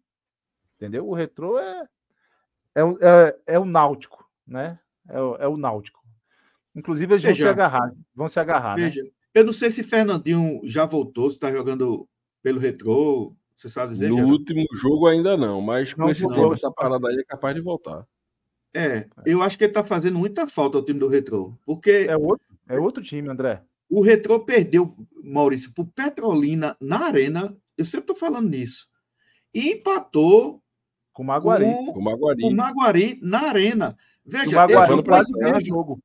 Entendeu? O Retro é, é, é, é o náutico, né? É o, é o náutico. Inclusive, eles vão se agarrar. Vão se agarrar, né? Veja, né? Eu não sei se Fernandinho já voltou, se está jogando pelo retrô. Você sabe dizer? No já? último jogo ainda não, mas com esse tempo, essa parada aí é capaz de voltar. É, eu acho que ele está fazendo muita falta ao time do Retrô. Porque. É outro, é outro time, André. O Retrô perdeu, Maurício, por Petrolina na Arena. Eu sempre estou falando nisso. E empatou com o Maguari. Com, o Maguari. Com o Maguari na Arena. Veja, o Maguari ele, ele, jogo.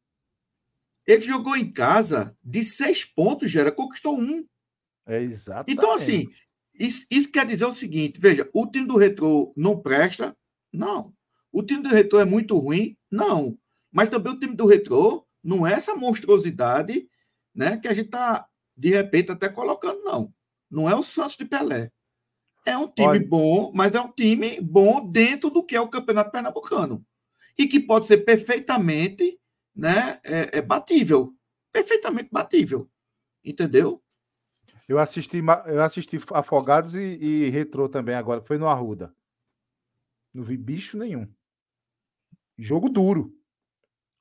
Ele jogou em casa de seis pontos, já conquistou um. É exato. Então, assim, isso, isso, quer dizer o seguinte: veja, o time do Retrô não presta? Não. O time do Retrô é muito ruim? Não. Mas também o time do Retrô não é essa monstruosidade né, que a gente está, de repente, até colocando, não. Não é o Santos de Pelé. É um time Olha. bom, mas é um time bom dentro do que é o Campeonato Pernambucano. E que pode ser perfeitamente né, é, é batível, perfeitamente batível, entendeu? Eu assisti, eu assisti Afogados e, e Retrô também agora, foi no Arruda. Não vi bicho nenhum. Jogo duro.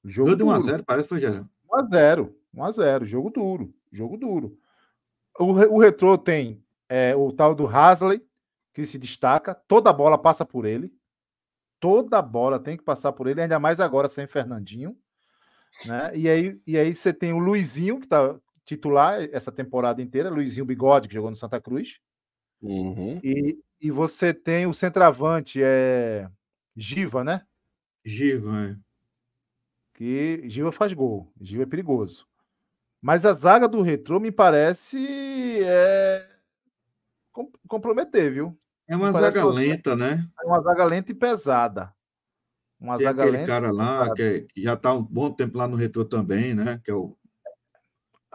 Jogo de 1x0, parece que foi geral. 1x0. 1x0. Jogo duro. Jogo duro. O, o Retrô tem é, o tal do Hasley, que se destaca. Toda bola passa por ele. Toda bola tem que passar por ele, ainda mais agora sem Fernandinho. Né? E, aí, e aí você tem o Luizinho, que está titular essa temporada inteira, Luizinho Bigode, que jogou no Santa Cruz. Uhum. E, e você tem o centroavante, é Giva, né? Giva, é. Que Giva faz gol. Giva é perigoso. Mas a zaga do Retrô me parece é... comprometer, viu? É uma zaga lenta, né? É uma zaga lenta e pesada. Uma Tem aquele lenta, cara lá que, é, que, já está um bom tempo lá no retrô também, né? Que é o.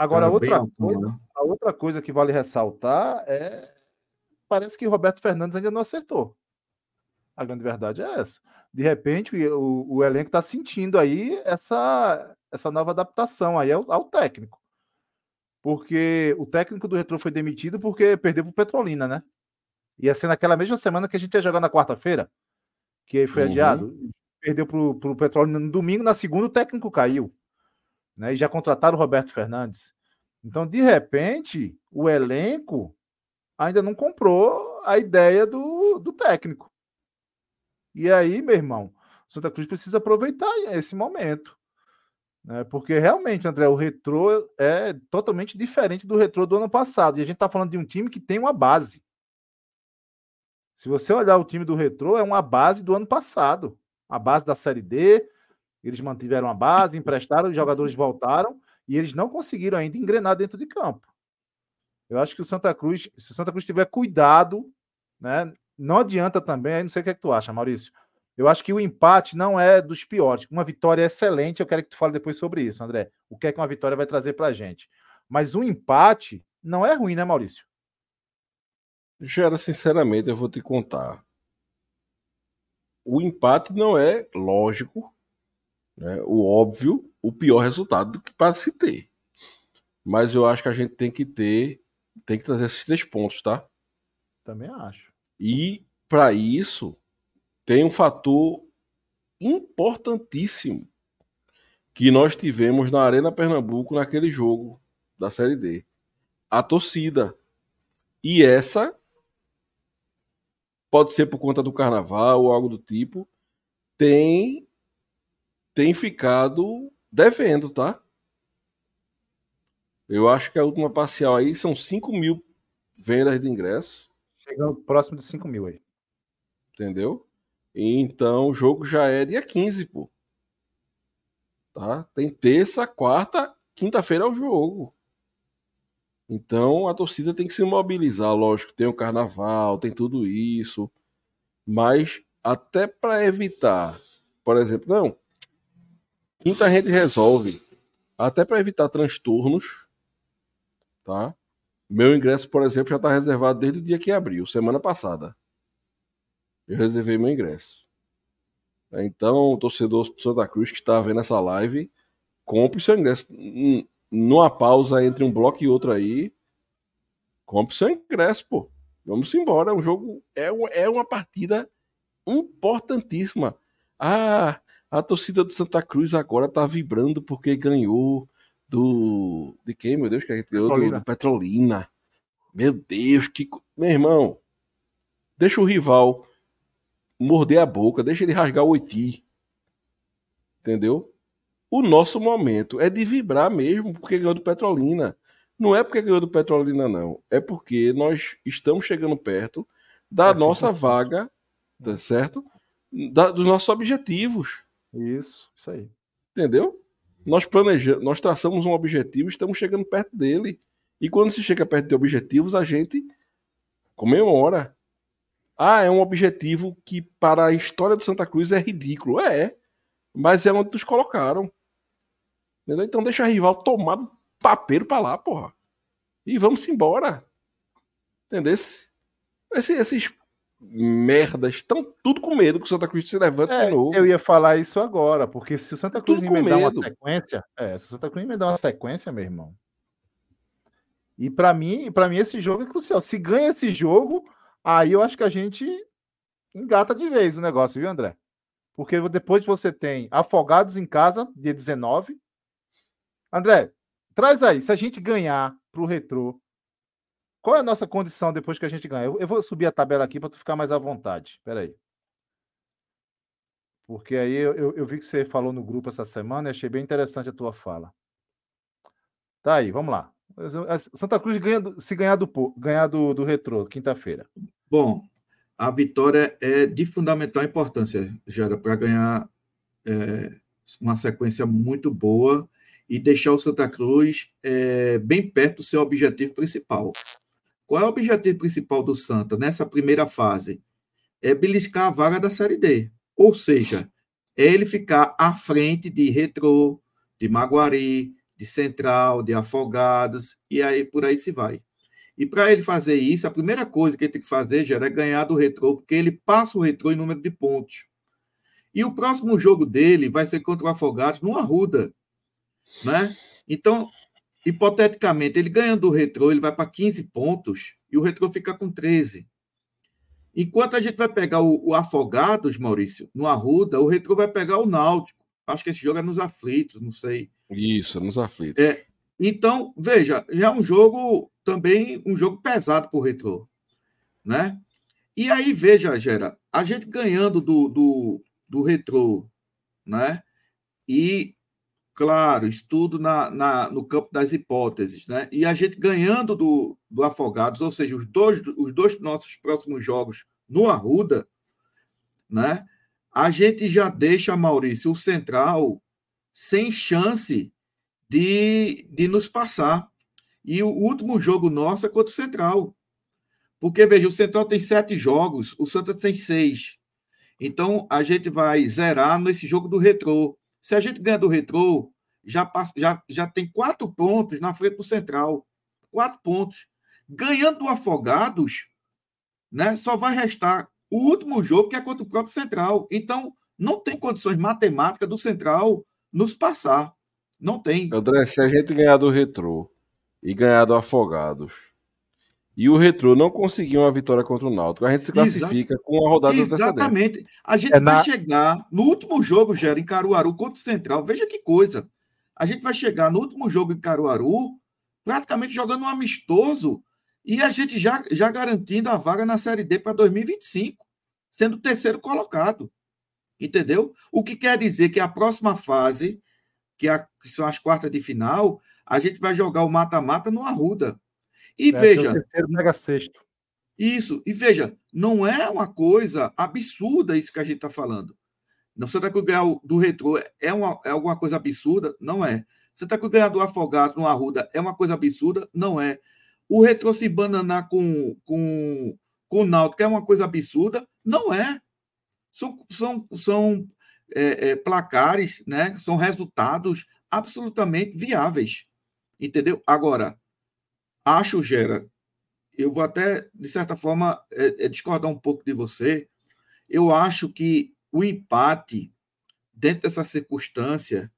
Agora, outra coisa, né? a outra coisa que vale ressaltar é. Parece que Roberto Fernandes ainda não acertou. A grande verdade é essa. De repente, o, o elenco está sentindo aí essa, essa nova adaptação aí ao, ao, técnico. Porque o técnico do Retro foi demitido porque perdeu para o Petrolina, né? Ia ser naquela mesma semana que a gente ia jogar na quarta-feira, que foi uhum. adiado. Perdeu para o Petrolina no domingo, na segunda o técnico caiu. Né? E já contrataram o Roberto Fernandes. Então, de repente, o elenco ainda não comprou a ideia do, do técnico. E aí, meu irmão, Santa Cruz precisa aproveitar esse momento. Né? Porque realmente, André, o retrô é totalmente diferente do retrô do ano passado. E a gente está falando de um time que tem uma base. Se você olhar o time do retrô, é uma base do ano passado. A base da Série D. Eles mantiveram a base, emprestaram, os jogadores voltaram e eles não conseguiram ainda engrenar dentro de campo. Eu acho que o Santa Cruz, se o Santa Cruz tiver cuidado, né, não adianta também, não sei o que, é que tu acha, Maurício. Eu acho que o empate não é dos piores. Uma vitória excelente, eu quero que tu fale depois sobre isso, André. O que é que uma vitória vai trazer pra gente? Mas um empate não é ruim, né, Maurício? Gera, sinceramente, eu vou te contar. O empate não é lógico, né, o óbvio, o pior resultado do que para se ter. Mas eu acho que a gente tem que ter, tem que trazer esses três pontos, tá? Também acho. E para isso tem um fator importantíssimo que nós tivemos na Arena Pernambuco naquele jogo da Série D. A torcida. E essa pode ser por conta do carnaval ou algo do tipo, tem tem ficado devendo, tá? Eu acho que a última parcial aí são 5 mil vendas de ingressos. Chegando próximo de 5 mil aí. Entendeu? Então o jogo já é dia 15, pô. Tá? Tem terça, quarta, quinta-feira é o jogo. Então a torcida tem que se mobilizar, lógico, tem o carnaval, tem tudo isso. Mas até para evitar, por exemplo, não, quinta a gente resolve, até para evitar transtornos, tá? Meu ingresso, por exemplo, já está reservado desde o dia que abriu, semana passada. Eu reservei meu ingresso. Então, o torcedor do Santa Cruz que está vendo essa live, compre seu ingresso. Numa pausa entre um bloco e outro aí, compre seu ingresso, pô. Vamos embora. Um jogo, é, é uma partida importantíssima. Ah, a torcida do Santa Cruz agora tá vibrando porque ganhou do. De quem, meu Deus? Que a gente ganhou do, do Petrolina. Meu Deus, que. Meu irmão, deixa o rival morder a boca, deixa ele rasgar o oiti. Entendeu? O nosso momento é de vibrar mesmo porque ganhou do Petrolina. Não é porque ganhou do Petrolina, não. É porque nós estamos chegando perto da é nossa vaga, tá certo? Da, dos nossos objetivos. Isso, isso aí. Entendeu? Nós planejamos, nós traçamos um objetivo, estamos chegando perto dele. E quando se chega perto de objetivos, a gente comemora. Ah, é um objetivo que para a história do Santa Cruz é ridículo. É, mas é onde nos colocaram. Entendeu? Então deixa a rival tomar papeiro para lá, porra. E vamos embora. Entendeu? Esse, esses merdas estão tudo com medo que o Santa Cruz se levante é, de novo. Eu ia falar isso agora, porque se o Santa Cruz emendar uma sequência, é, se o Santa Cruz emendar uma sequência, meu irmão. E para mim, para mim esse jogo é crucial. Se ganha esse jogo, aí eu acho que a gente engata de vez o negócio, viu, André? Porque depois você tem Afogados em casa, dia 19. André, traz aí, se a gente ganhar pro Retrô qual é a nossa condição depois que a gente ganha? Eu, eu vou subir a tabela aqui para tu ficar mais à vontade. Espera aí. Porque aí eu, eu, eu, vi que você falou no grupo essa semana e achei bem interessante a tua fala. Tá aí, vamos lá. Santa Cruz ganha se ganhar do, ganhar do, do retrô, quinta-feira. Bom, a vitória é de fundamental importância, Jara, para ganhar é, uma sequência muito boa e deixar o Santa Cruz é, bem perto do seu objetivo principal. Qual é o objetivo principal do Santa nessa primeira fase? É beliscar a vaga da Série D. Ou seja, é ele ficar à frente de Retrô, de Maguari, de Central, de Afogados, e aí por aí se vai. E para ele fazer isso, a primeira coisa que ele tem que fazer, já é ganhar do retrô, porque ele passa o retrô em número de pontos. E o próximo jogo dele vai ser contra o Afogados no Arruda. Né? Então, hipoteticamente, ele ganhando o retrô, ele vai para 15 pontos e o retrô fica com 13. Enquanto a gente vai pegar o, o, Afogados, Maurício, no Arruda, o retrô vai pegar o Náutico. Acho que esse jogo é nos aflitos, não sei. Isso, nos aflitos. É, então, veja, já é um jogo também, um jogo pesado para o retrô. Né? E aí, veja, Gera, a gente ganhando do, do, do retrô, né? E claro, estudo na, na, no campo das hipóteses, né? E a gente ganhando do, do Afogados, ou seja, os dois, os dois nossos próximos jogos no Arruda, né? A gente já deixa, Maurício, o Central sem chance de, de nos passar. E o último jogo nosso é contra o Central. Porque, veja, o Central tem sete jogos, o Santa tem seis. Então, a gente vai zerar nesse jogo do retrô. Se a gente ganhar do Retrô, já, passa, já, já tem quatro pontos na frente do Central. Quatro pontos. Ganhando do Afogados, né, só vai restar o último jogo, que é contra o próprio Central. Então, não tem condições matemáticas do Central nos passar. Não tem. André, se a gente ganhar do Retrô e ganhar do Afogados e o Retrô não conseguiu uma vitória contra o Náutico. A gente se classifica Exato. com a rodada Exatamente. A gente é vai na... chegar no último jogo, Gera, em Caruaru contra o Central. Veja que coisa. A gente vai chegar no último jogo em Caruaru, praticamente jogando um amistoso, e a gente já, já garantindo a vaga na Série D para 2025, sendo o terceiro colocado. Entendeu? O que quer dizer que a próxima fase, que, é a, que são as quartas de final, a gente vai jogar o mata-mata no Arruda. E é, veja. Terceiro mega sexto. Isso. E veja, não é uma coisa absurda isso que a gente está falando. Não Santa Cruz ganhar do retrô é, uma, é alguma coisa absurda? Não é. Santa Cruz ganhar do Afogado no Arruda é uma coisa absurda? Não é. O retrô se bananar com, com, com o Náutico é uma coisa absurda? Não é. São, são, são é, é, placares, né? são resultados absolutamente viáveis. Entendeu? Agora, acho, Gera, eu vou até, de certa forma, é, é discordar um pouco de você. Eu acho que o empate, dentro dessa circunstância,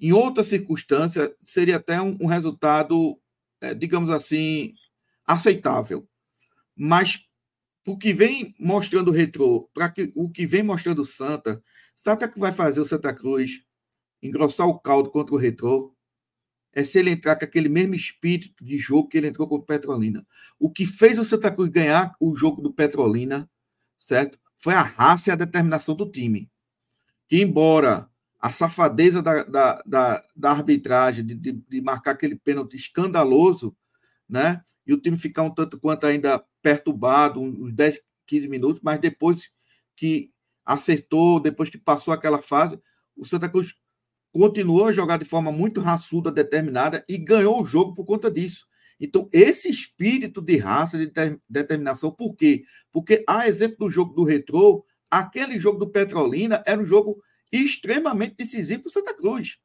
em outra circunstância, seria até um, um resultado, é, digamos assim, aceitável. Mas o que vem mostrando o retrô, para o que vem mostrando o Santa, sabe o que, é que vai fazer o Santa Cruz engrossar o caldo contra o retrô? É se ele entrar com aquele mesmo espírito de jogo que ele entrou com o Petrolina. O que fez o Santa Cruz ganhar o jogo do Petrolina, certo? Foi a raça e a determinação do time. Que, embora a safadeza da, da, da, da arbitragem, de, de, de, marcar aquele pênalti escandaloso, né? E o time ficar um tanto quanto ainda perturbado, uns 10, 15 minutos, mas depois que acertou, depois que passou aquela fase, o Santa Cruz continuou a jogar de forma muito raçuda, determinada e ganhou o jogo por conta disso. Então, esse espírito de raça, de determinação, por quê? Porque, a exemplo do jogo do Retrô, aquele jogo do Petrolina era um jogo extremamente decisivo para o Santa Cruz.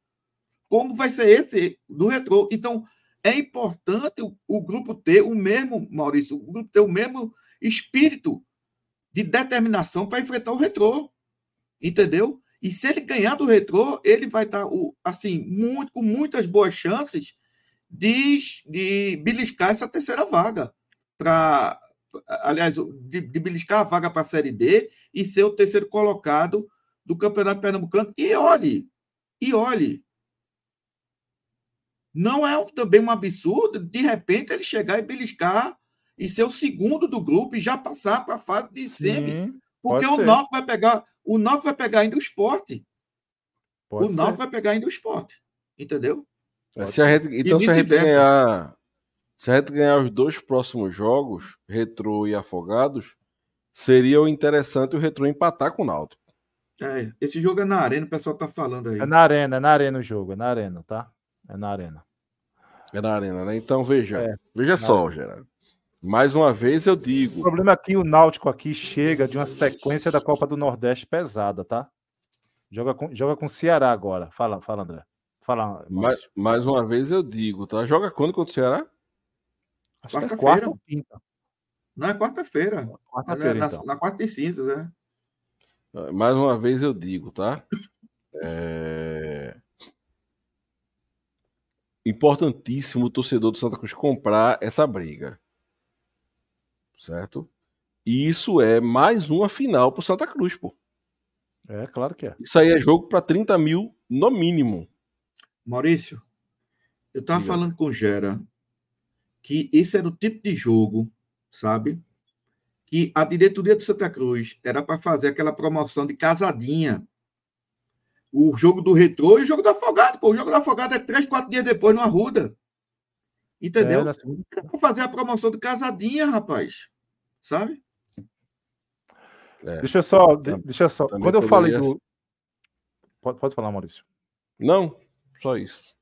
Como vai ser esse do Retrô? Então, é importante o, o, grupo ter o mesmo, Maurício, o grupo ter o mesmo espírito de determinação para enfrentar o Retrô. Entendeu? E se ele ganhar do retrô, ele vai estar assim, muito, com muitas boas chances de, de beliscar essa terceira vaga. Pra, aliás, de, de beliscar a vaga para a Série D e ser o terceiro colocado do Campeonato Pernambucano. E olhe, e olhe, não é também um absurdo, de repente, ele chegar e beliscar e ser o segundo do grupo e já passar para a fase de semi. Porque o Náutico vai pegar, o Náutico vai pegar ainda o esporte. Pode o Náutico vai pegar ainda o esporte. Entendeu? É, se a gente, então, se a gente ganhar. Se a gente ganhar os dois próximos jogos, Retro e Afogados, seria o interessante o Retro empatar com o Náutico. É, esse jogo é na arena, o pessoal tá falando aí. É na arena, é na arena o jogo, é na arena, tá? É na arena. É na arena, né? Então veja, é, veja só, Gerardo. Mais uma vez eu digo. O problema é que o Náutico aqui chega de uma sequência da Copa do Nordeste pesada, tá? Joga com, joga com o Ceará agora. Fala, fala, André. Fala. Mais, mais uma vez eu digo, tá? Joga quando contra o Ceará? Acho que é Quarta-feira. quarta ou quinta. Não é quarta-feira. Quarta-feira, na, então. na quarta e cinzas, é. Mais uma vez eu digo, tá? É... Importantíssimo o torcedor do Santa Cruz comprar essa briga. Certo? E isso é mais uma final pro Santa Cruz, pô. É, claro que é. Isso aí é jogo para 30 mil no mínimo. Maurício, eu estava Diga. falando com o Gera que esse era o tipo de jogo, sabe? Que a diretoria do Santa Cruz era para fazer aquela promoção de casadinha. O jogo do retrô e o jogo do afogado. Pô, o jogo do afogado é três, quatro dias depois no Arruda. Entendeu? É, Era para fazer a promoção de casadinha, rapaz. Sabe? É. Deixa eu só. Deixa eu só. Quando eu falei do. Pode, pode falar, Maurício. Não, só isso.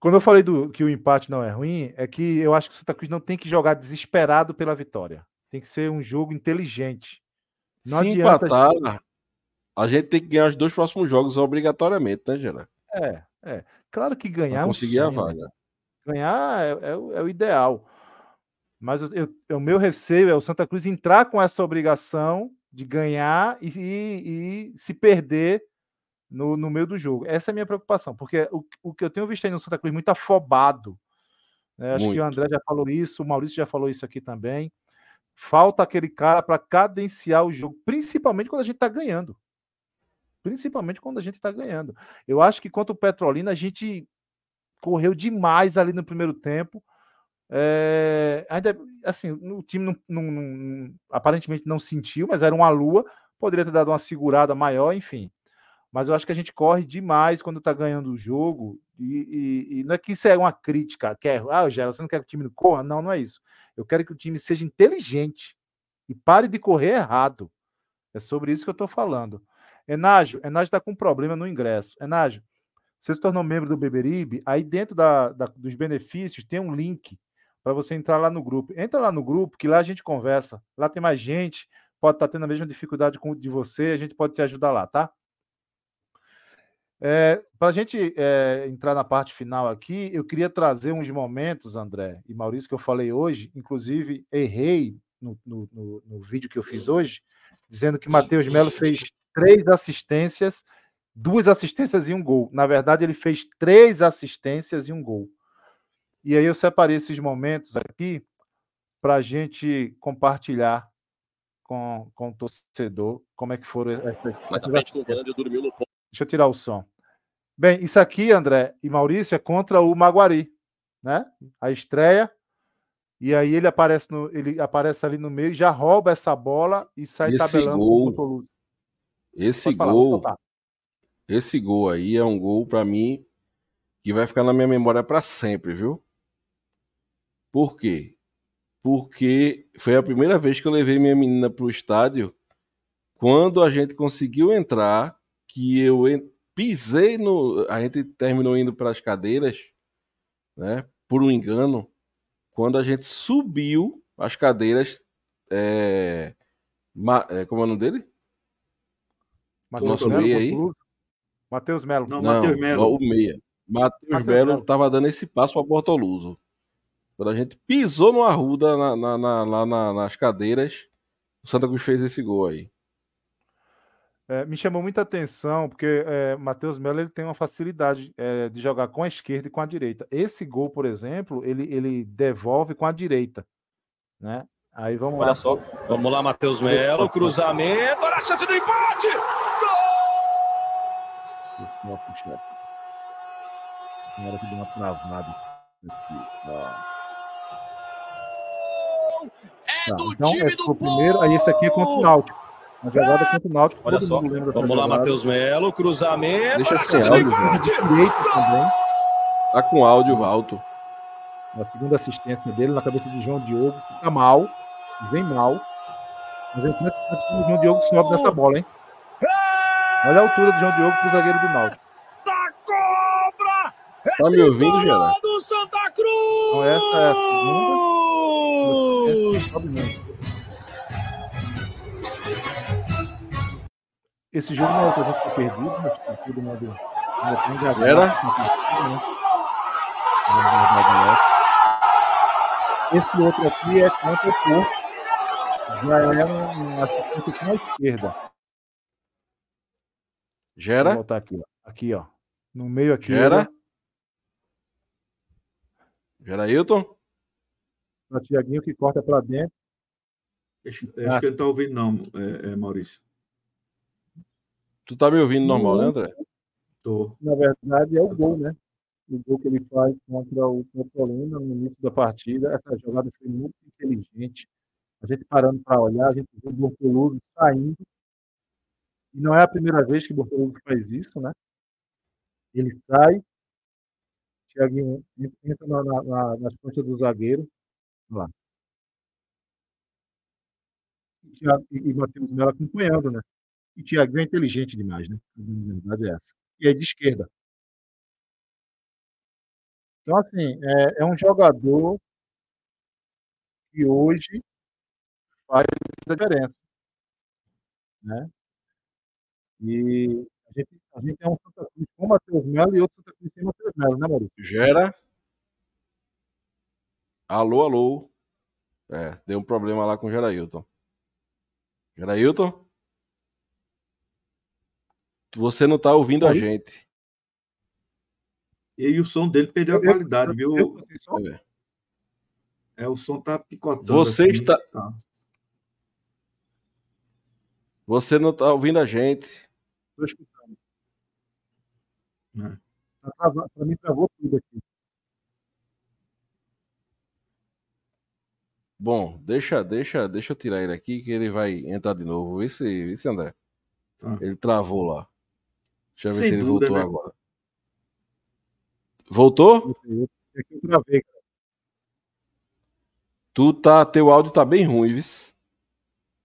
Quando eu falei do, que o empate não é ruim, é que eu acho que o Santa Cruz não tem que jogar desesperado pela vitória. Tem que ser um jogo inteligente. Não Se adianta- empatar, a gente tem que ganhar os dois próximos jogos obrigatoriamente, né, Gerard? É, é. Claro que ganhar Pra é um conseguir a sonho, vaga. Ganhar é, é é o ideal. Mas eu- eu- o meu receio é o Santa Cruz entrar com essa obrigação de ganhar e, e- e se perder no, no meio do jogo. Essa é a minha preocupação, porque o, o que eu tenho visto aí no Santa Cruz muito afobado. né? Acho que Muito. o André já falou isso, o Maurício já falou isso aqui também. Falta aquele cara para cadenciar o jogo, principalmente quando a gente está ganhando. Principalmente quando a gente está ganhando. Eu acho que contra o Petrolina a gente correu demais ali no primeiro tempo. É, ainda assim, o time não, não- não- aparentemente não sentiu, mas era uma lua, poderia ter dado uma segurada maior, enfim. Mas eu acho que a gente corre demais quando tá ganhando o jogo, e, e- e não é que isso é uma crítica, que é, ah, Gera, você não quer que o time corra? Não, não é isso. Eu quero que o time seja inteligente e pare de correr errado. É sobre isso que eu estou falando. Enágio, Enágio está com um problema no ingresso. Enágio, você se tornou membro do Beberibe, aí dentro da- da- dos benefícios tem um link para você entrar lá no grupo. Entra lá no grupo, que lá a gente conversa. Lá tem mais gente, pode estar tendo a mesma dificuldade com, de você, a gente pode te ajudar lá, tá? para a gente é, entrar na parte final aqui, eu queria trazer uns momentos, André e Maurício, que eu falei hoje, inclusive errei no, no- no- no vídeo que eu fiz hoje, dizendo que Matheus Melo fez três assistências, duas assistências e um gol. Na verdade, ele fez três assistências e um gol. E aí eu separei esses momentos aqui para a gente compartilhar com, com o torcedor como é que foram essas, à essas frente com o dormiu no ponto. Deixa eu tirar o som. Bem, isso aqui, André e Maurício, é contra o Maguari, né? A estreia. E aí ele aparece, no, ele aparece ali no meio, já rouba essa bola e sai Esse tabelando gol, com o. Esse falar, gol, esse gol aí é um gol pra mim que vai ficar na minha memória pra sempre, viu? Por quê? Porque foi a primeira vez que eu levei minha menina pro estádio quando a gente conseguiu entrar, que eu pisei no, a gente terminou indo para as cadeiras, né? Por um engano, quando a gente subiu as cadeiras, é, ma- é, como é o nome dele? Matheus nosso Melo, meia aí? Matheus Melo. Não, Matheus Melo. o meia. Matheus Melo. estava dando esse passo para Bortoluso. Quando a gente pisou no Arruda na, na- na- lá na- nas cadeiras, o Santa Cruz fez esse gol aí. É, me chamou muita atenção, porque é, Matheus Melo ele tem uma facilidade é, de jogar com a esquerda e com a direita. Esse gol, por exemplo, ele, ele devolve com a direita. Né? Aí vamos Olha lá. só. Vamos lá, Matheus Melo. Cruzamento. Olha a chance do empate. Na hora que deu uma travada. Ó. É Tá, do então, time esse do primeiro, aí esse aqui é contra o Náutico. A jogada contra o Náutico. Olha só. Vamos lá, jogada. Matheus Melo. Cruzamento. Deixa a do áudio, também. Tá com áudio alto. Na segunda assistência dele, na cabeça do João Diogo. Fica mal. Vem mal. Mas é o João Diogo sobe nessa bola, hein? Olha a altura do João Diogo pro zagueiro do Náutico. Da cobra. Tá me ouvindo, Gerard? do Santa Cruz. Então essa é a segunda. Sobe muito. Esse jogo não é o que a gente tá perdido, mas tá todo mundo ainda tem né? Esse outro aqui é contra o Porto. Já é um, assistente com a esquerda. Vou Gera? botar aqui, ó. Aqui, ó. No meio aqui. Gera? Gera Hilton? O Tiaguinho que corta para dentro. Acho, acho que ele não está ouvindo, não, é, é, Maurício. Tu tá me ouvindo normal, né, André? Tô. Na verdade, é o gol, né? O gol que ele faz contra o Petrolina no início da partida. Essa jogada foi muito inteligente. A gente parando para olhar, a gente viu o Bortoluso saindo. E não é a primeira vez que o Bortoluso faz isso, né? Ele sai, Thiaguinho entra na, na, na, nas costas do zagueiro. Lá. E, Thiago- e, e acompanhando, né? E Thiaguinho é inteligente demais, né? A verdade é essa. E é de esquerda. Então, assim, é, é um jogador que hoje faz a diferença. Né? E a gente, a gente é um Santa Cruz com Matheus Melo e outro Santa Cruz sem Matheus Melo, né, Maurício? Gera? Alô, alô. É, deu um problema lá com o Gerailton. Gerailton? Você não tá ouvindo a Oi? gente. E o som dele perdeu a qualidade, viu? É. É, o som tá picotando. Você assim, está- tá. Você não tá ouvindo a gente. Estou escutando. É. Tá Pra mim, travou tudo aqui. Bom, deixa, deixa, deixa eu tirar ele aqui que ele vai entrar de novo. Vê se, vê se André. Tá. Ele travou lá. Deixa eu ver Sem se ele dúvida, voltou né? agora. Voltou? Eu travei, cara. Tu tá, teu áudio tá bem ruim, viu?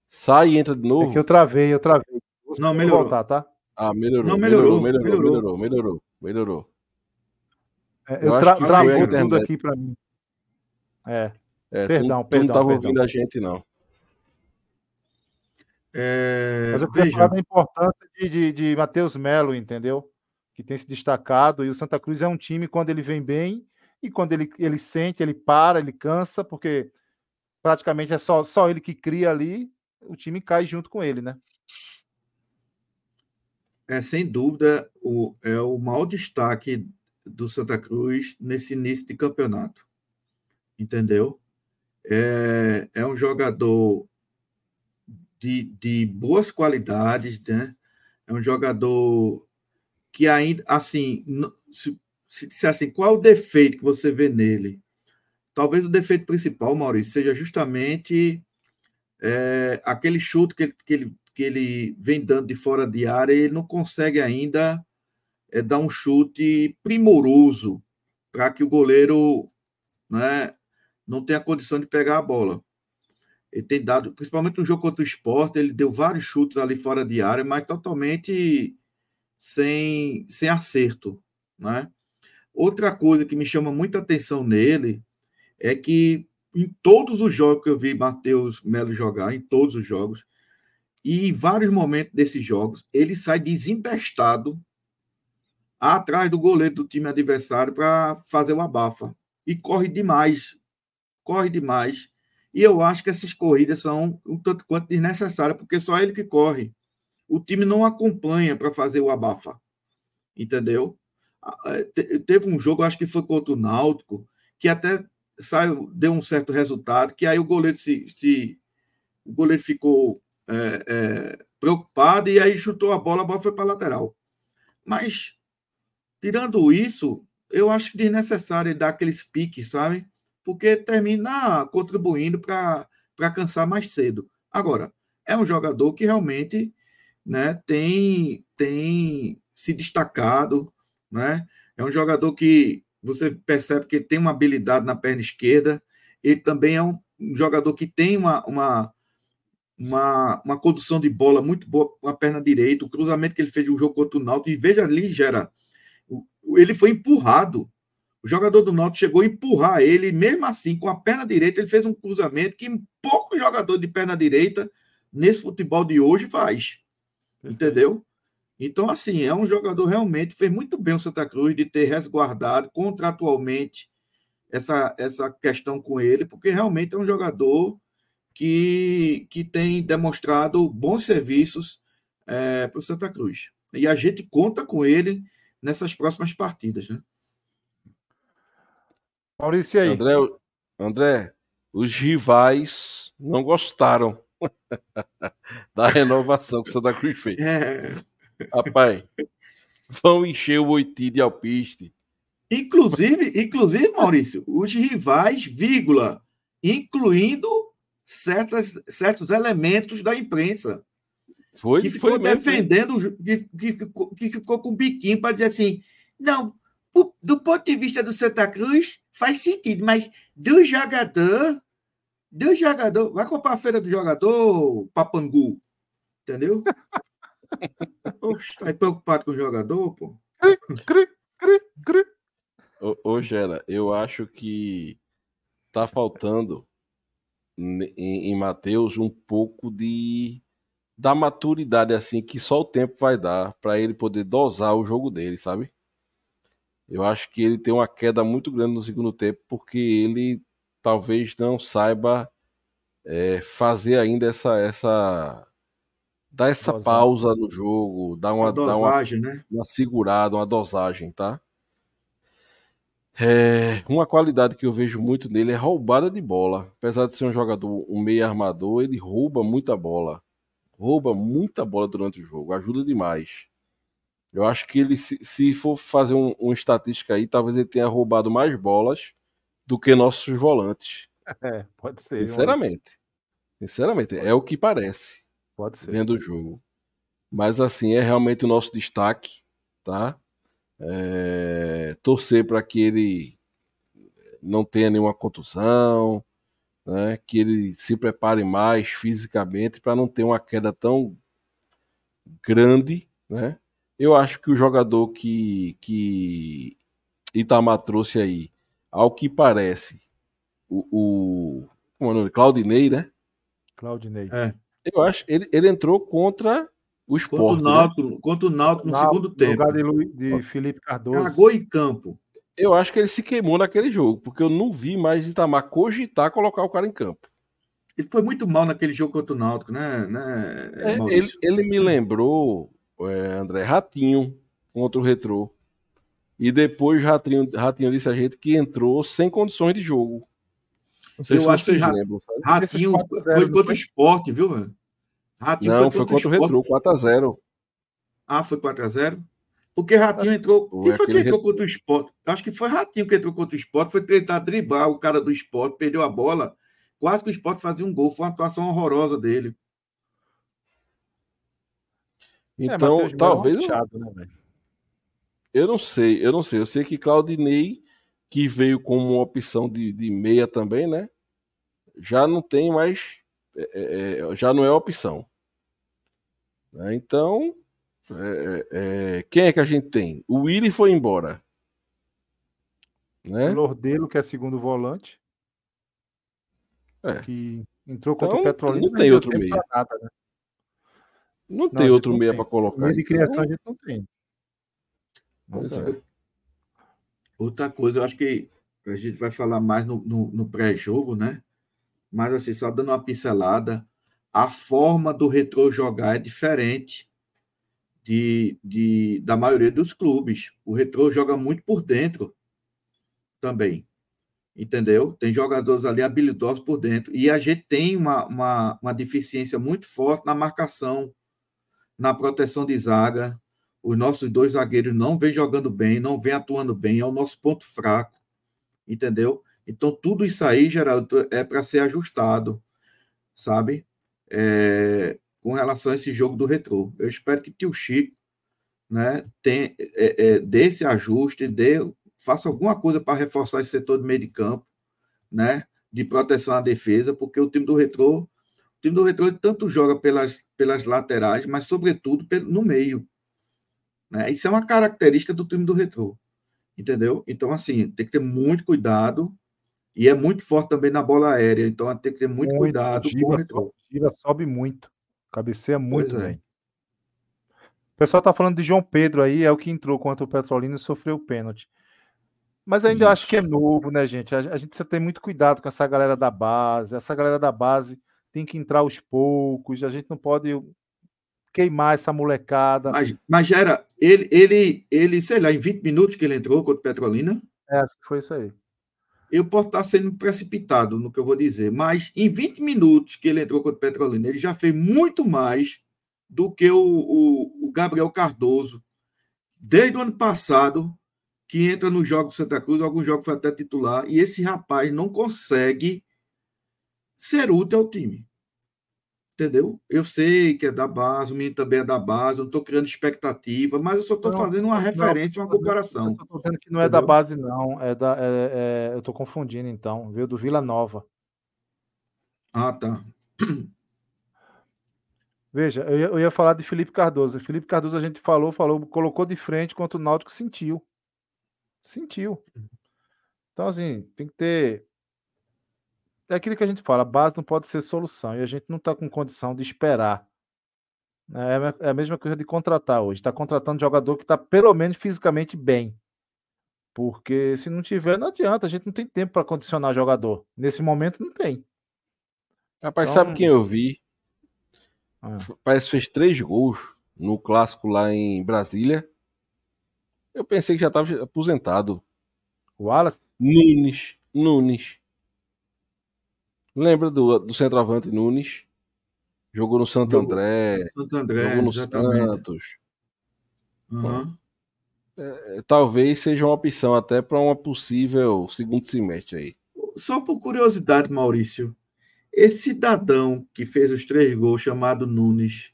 Sai e entra de novo. Aqui eu travei, eu travei. Vou Não, melhorou. voltar, tá? Ah, melhorou, Não, melhorou, melhorou, melhorou, melhorou, melhorou. melhorou, melhorou. É, Eu eu tra que travou tudo aqui pra mim. É, É, Perdão, tu, tu perdão, não tava perdão. ouvindo a gente, não. É, mas eu queria veja, falar da importância de, de, de Matheus Melo, entendeu? Que tem se destacado. E o Santa Cruz é um time quando ele vem bem e quando ele, ele sente, ele para, ele cansa, porque praticamente é só, só ele que cria ali, o time cai junto com ele, né? é sem dúvida o, é o maior destaque do Santa Cruz nesse início de campeonato. Entendeu? É, é um jogador de, de boas qualidades, né? É um jogador que ainda, assim, se, se disser assim, qual o defeito que você vê nele? Talvez o defeito principal, Maurício, seja justamente é, aquele chute que ele, que, ele, que ele vem dando de fora de área e ele não consegue ainda é, dar um chute primoroso para que o goleiro né, não tenha condição de pegar a bola. Ele tem dado, principalmente no jogo contra o Sport, ele deu vários chutes ali fora de área, mas totalmente sem, sem acerto. Né? Outra coisa que me chama muita atenção nele é que em todos os jogos que eu vi Matheus Melo jogar, em todos os jogos, e em vários momentos desses jogos, ele sai desempestado atrás do goleiro do time adversário para fazer o abafa. E corre demais. Corre demais. E eu acho que essas corridas são um tanto quanto desnecessárias, porque só ele que corre. O time não acompanha para fazer o abafa. Entendeu? Te- Teve um jogo, acho que foi contra o Náutico, que até saiu, deu um certo resultado, que aí o goleiro se, se o goleiro ficou é, é, preocupado e aí chutou a bola, a bola foi para a lateral. Mas, tirando isso, eu acho desnecessário dar aqueles piques, sabe? Porque termina contribuindo para cansar mais cedo. Agora, é um jogador que realmente né, tem, tem se destacado, né? É um jogador que você percebe que ele tem uma habilidade na perna esquerda, ele também é um um jogador que tem uma, uma, uma, uma condução de bola muito boa com a perna direita, o cruzamento que ele fez no jogo contra o Náutico, e veja ali, Gera, ele foi empurrado. O jogador do Náutico chegou a empurrar ele, mesmo assim, com a perna direita, ele fez um cruzamento que pouco jogador de perna direita nesse futebol de hoje faz. Entendeu? Então, assim, é um jogador realmente fez muito bem o Santa Cruz de ter resguardado contratualmente essa, essa questão com ele, porque realmente é um jogador que, que tem demonstrado bons serviços é, para o Santa Cruz. E a gente conta com ele nessas próximas partidas. Né? Maurício, aí? André, André, os rivais não gostaram da renovação que o Santa Cruz fez. É. Rapaz, vão encher o Oiti de alpiste. Inclusive, inclusive, Maurício, os rivais, vírgula, incluindo certas, certos elementos da imprensa. Foi, que ficou foi defendendo, que, que, ficou, que ficou com o biquinho para dizer assim: não, do ponto de vista do Santa Cruz, faz sentido, mas do jogador, do jogador, vai comprar a feira do jogador, Papangu, entendeu? Oxe, tá aí preocupado com o jogador, pô? Cri, cri, cri. Ô, ô Gera, eu acho que tá faltando em, em Matheus um pouco de da maturidade assim que só o tempo vai dar para ele poder dosar o jogo dele, sabe? Eu acho que ele tem uma queda muito grande no segundo tempo porque ele talvez não saiba é, fazer ainda essa essa dar essa Dosar. pausa no jogo, dar uma, Uma dar uma, dosagem, né? uma segurada, uma dosagem, tá? É, uma qualidade que eu vejo muito nele é roubada de bola. Apesar de ser um jogador, um meio armador, ele rouba muita bola. Rouba muita bola durante o jogo, ajuda demais. Eu acho que ele, se, se for fazer um, uma estatística aí, talvez ele tenha roubado mais bolas do que nossos volantes. É, pode ser. Sinceramente. Sinceramente, é o que parece Pode ser. vendo o jogo. Mas assim, é realmente o nosso destaque, tá? É, torcer para que ele não tenha nenhuma contusão, né? que ele se prepare mais fisicamente para não ter uma queda tão grande. Né? Eu acho que o jogador que, que Itamar trouxe aí, ao que parece, o, o como é o nome? Claudinei, né? Claudinei. É. Eu acho ele, ele entrou contra o Contra o esporte. né? Náutico, contra o Náutico no Na- segundo no tempo. lugar de, Lu- de Felipe Cardoso. Cagou em campo. Eu acho que ele se queimou naquele jogo, porque eu não vi mais Itamar cogitar colocar o cara em campo. Ele foi muito mal naquele jogo contra o Náutico, né, né É, ele, ele me lembrou, André, Ratinho contra o Retrô. E depois Ratinho, Ratinho disse a gente que entrou sem condições de jogo. Não sei Eu se acho que vocês Ra- lembram, sabe? Ratinho Esses 4 a 0, foi contra o foi? esporte, viu, mano? Ratinho Não, foi contra o Sport. Retrô, 4x0. Ah, foi 4x0? Porque Ratinho entrou. Foi Quem foi que entrou contra o esporte? Acho que foi Ratinho que entrou contra o esporte. Foi tentar driblar o cara do esporte, perdeu a bola. Quase que o esporte fazia um gol. Foi uma atuação horrorosa dele. É, Então, Matheus Melo é talvez. achado, né? Eu não sei, eu não sei. Eu sei que Claudinei, que veio como uma opção de, de meia também, né? Já não tem mais. é, é, já não é opção. Né? Então, é, é, quem é que a gente tem? O Willi foi embora. Né? O Lordelo, que é segundo volante. É. Que entrou contra Então, o Petrolina. não tem outro pra Nada, né? Não Não, tem outro não meia tem. para colocar. Meio de então, criação a gente não tem. Pois é. Outra coisa, eu acho que a gente vai falar mais no, no- no pré-jogo, né? Mas, assim, só dando uma pincelada, a forma do retrô jogar é diferente de, de, da maioria dos clubes. O retrô joga muito por dentro também. Entendeu? Tem jogadores ali habilidosos por dentro. E a gente tem uma, uma, uma deficiência muito forte na marcação, na proteção de zaga. Os nossos dois zagueiros não vêm jogando bem, não vêm atuando bem, é o nosso ponto fraco. Entendeu? Então, tudo isso aí, Geraldo, é para ser ajustado, sabe? É, com relação a esse jogo do retrô. Eu espero que tio Chico né, tem, é, é, dê esse ajuste, dê, faça alguma coisa para reforçar esse setor de meio de campo, né, de proteção à defesa, porque o time do retrô, time do retrô ele tanto joga pelas, pelas laterais, mas sobretudo pelo- no meio. Né? Isso é uma característica do time do retrô. Entendeu? Então, assim, tem que ter muito cuidado. E é muito forte também na bola aérea. Então, tem que ter muito, cuidado com o Giva, retrô. Giva sobe muito. Cabeceia muito, Pois é. velho. O pessoal tá falando de João Pedro aí, é o que entrou contra o Petrolina e sofreu o pênalti. Mas ainda eu acho que é novo, né, gente? A, a gente precisa ter muito cuidado com essa galera da base. Essa galera da base tem que entrar aos poucos. A gente não pode queimar essa molecada. Mas, mas era. Ele, ele, ele, sei lá, em 20 minutos que ele entrou contra o Petrolina, É, acho que foi isso aí. eu posso estar sendo precipitado no que eu vou dizer, mas em 20 minutos que ele entrou contra o Petrolina, ele já fez muito mais do que o, o, o Gabriel Cardoso, desde o ano passado, que entra no jogo do Santa Cruz, alguns jogos foi até titular, e esse rapaz não consegue ser útil ao time. Entendeu? Eu sei que é da base, o menino também é da base, eu não estou criando expectativa, mas eu só estou fazendo uma não, referência, uma comparação. Eu tô dizendo que não é da base, não. É da, é- é- eu tô confundindo, então. Veio do Vila Nova. Ah, tá. Veja, eu ia, eu ia falar de Felipe Cardoso. Felipe Cardoso a gente falou, falou, colocou de frente contra o Náutico, sentiu. Sentiu. Então, assim, tem que ter. É aquilo que a gente fala, a base não pode ser solução. E a gente não está com condição de esperar. É a me- é a mesma coisa de contratar hoje. Está contratando jogador que está pelo menos fisicamente bem. Porque se não tiver, não adianta. A gente não tem tempo para condicionar jogador. Nesse momento, não tem. Rapaz, Então- sabe quem eu vi? Ah. Parece que fez três gols no clássico lá em Brasília. Eu pensei que já estava aposentado. O Wallace, Nunes. Nunes. Lembra do, do centroavante Nunes? Jogou no Santo Jogou. André, Santo André, jogou no exatamente. Santos. Aham. É, Talvez seja uma opção até para uma possível segundo semestre aí. Só por curiosidade, Maurício, esse cidadão que fez os três gols, chamado Nunes,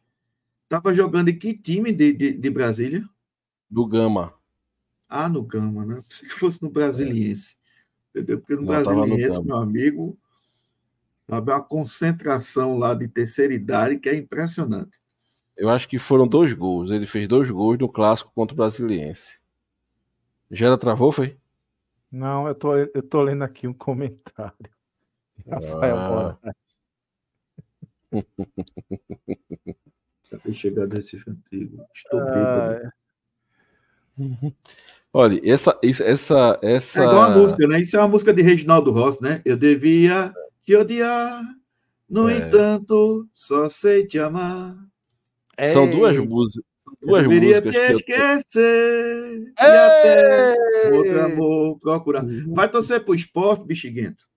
estava jogando em que time de, de, de Brasília? Do Gama. Ah, no Gama, né? Pensei que fosse no Brasiliense. Entendeu? Porque no Não, Brasiliense, meu amigo, sabe, é uma concentração lá de terceira idade que é impressionante. Eu acho que foram dois gols. Ele fez dois gols no clássico contra o Brasiliense. Gera travou, foi? Não, eu tô, eu tô lendo aqui um comentário. Rafael Ah. Moraes. Já ter chegado a Recife Antigo. Estou Ah. Olha, essa, isso- essa, essa. É igual a música, né? Isso é uma música de Reginaldo Rossi, né? Eu devia te odiar, no É. entanto, só sei te amar. São Ei, duas músicas. Eu Duas deveria músicas te que eu esquecer e até ei, outro amor procurar. Vai torcer pro esporte, bexiguento.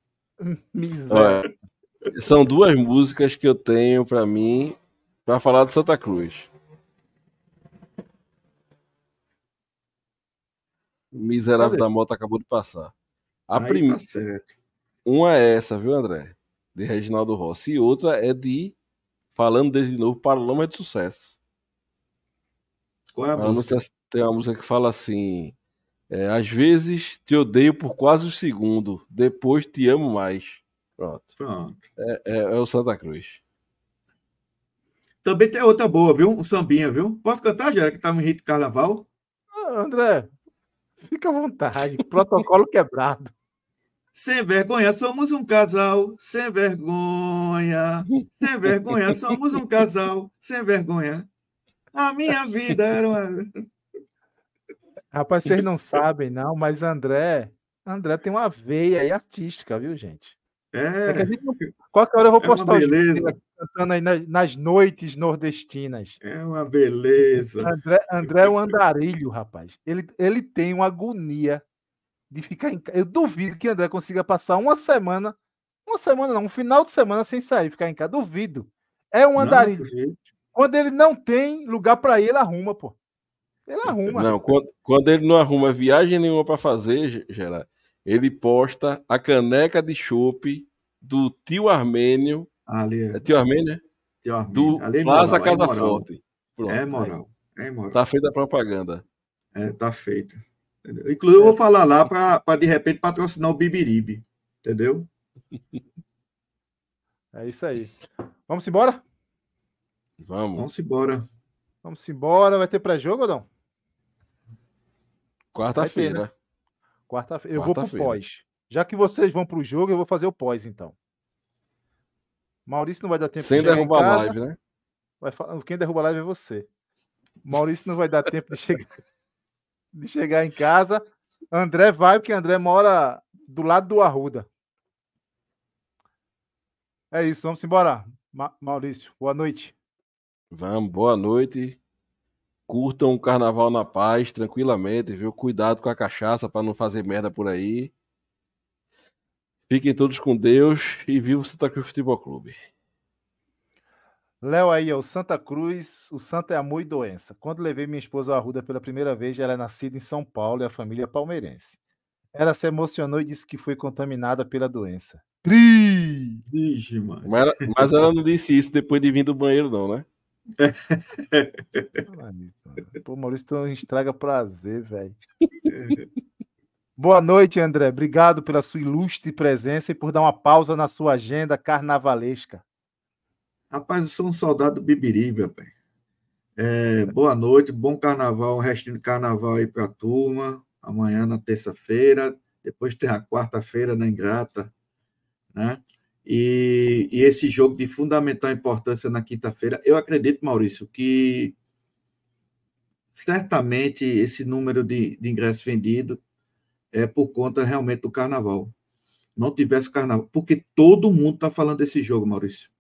são duas músicas que eu tenho pra mim pra falar de Santa Cruz. Miserável Cadê? da moto acabou de passar. A Aí primeira, tá certo. Uma é essa, viu, André? De Reginaldo Rossi. E outra é de Falando desde novo Paralama de Sucesso. Qual é a Paralama de música? Sucesso tem uma música que fala assim: é, Às vezes te odeio por quase um segundo, depois te amo mais. Pronto. Pronto. É, é- é o Santa Cruz. Também tem outra boa, viu? Um sambinha, viu? Posso cantar, já que tá no ritmo de carnaval? Ah, André, fica à vontade. Protocolo quebrado. Sem vergonha, somos um casal. Sem vergonha. Sem vergonha, somos um casal. Sem vergonha. A minha vida era uma. Rapaz, vocês não sabem, não, mas André, André tem uma veia aí artística, viu, gente? É que a É, gente. Qualquer hora eu vou É postar vídeo beleza. cantando aí nas, nas noites nordestinas. é uma beleza. André, André é um andarilho, rapaz. Ele, ele tem uma agonia de ficar em casa. Eu duvido que André consiga passar uma semana, uma semana não, um final de semana sem sair, ficar em casa. Duvido. É um andarilho. Quando ele não tem lugar para ir, ele arruma, pô. Ele arruma. Não, quando, quando ele não arruma viagem nenhuma pra fazer, Ge- Gerard, ele posta a caneca de chopp do tio Armênio. Ali É é, tio Armênio, né? tio Armin. Do Ali é Plaza moral, é Casa moral. Forte. Pronto, É aí. moral. É moral. Tá feita a propaganda. É, tá feito. Entendeu? Inclusive, eu vou falar lá para de repente patrocinar o Bibiribe. Entendeu? É isso aí. Vamos embora? Vamos. Vamos embora. Vamos embora. Vai ter pré-jogo ou não? Quarta-feira. Quarta-feira. Eu vou pro pós. Já que vocês vão pro jogo, eu vou fazer o pós, então. Maurício não vai dar tempo Sem de chegar em derrubar a live, né? Vai fa- Quem derruba a live é você. Maurício não vai dar tempo de chegar, de chegar em casa. André vai, porque André mora do lado do Arruda. É isso, vamos embora. Ma Maurício, boa noite. Vamos, boa noite. Curtam o carnaval na paz, tranquilamente, viu? Cuidado com a cachaça para não fazer merda por aí. Fiquem todos com Deus e viva o Santa Cruz Futebol Clube. Léo aí, é o Santa Cruz, o Santa é amor e doença. Quando levei minha esposa ao Arruda pela primeira vez, ela é nascida em São Paulo e a família é palmeirense. Ela se emocionou e disse que foi contaminada pela doença. Tri! Vixe, mano. Mas, ela- mas ela não disse isso depois de vir do banheiro, não, né? Pô, Maurício, tu estraga prazer, velho. Boa noite, André. Obrigado pela sua ilustre presença e por dar uma pausa na sua agenda carnavalesca. Rapaz, eu sou um soldado do Bibiribe, rapaz. É, boa noite, bom carnaval, um restinho de carnaval aí pra turma. Amanhã na terça-feira, depois tem a quarta-feira na Ingrata, né? E, e esse jogo de fundamental importância na quinta-feira, eu acredito, Maurício, que certamente esse número de, de ingressos vendidos é por conta realmente do carnaval. Não tivesse carnaval, porque todo mundo está falando desse jogo, Maurício.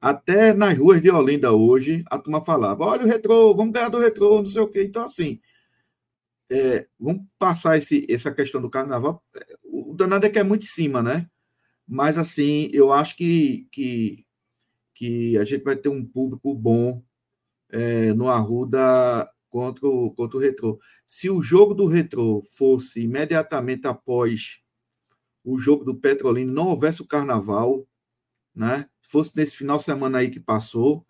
Até nas ruas de Olinda hoje, a turma falava: olha o retrô, vamos ganhar do retrô, não sei o quê. Então, assim, é, vamos passar esse, essa questão do carnaval. O danado é que é muito em cima, né? Mas, assim, eu acho que, que, que a gente vai ter um público bom é, no Arruda contra o, contra o retrô. Se o jogo do retrô fosse imediatamente após o jogo do Petrolino, não houvesse o carnaval, né? Fosse nesse final de semana aí que passou,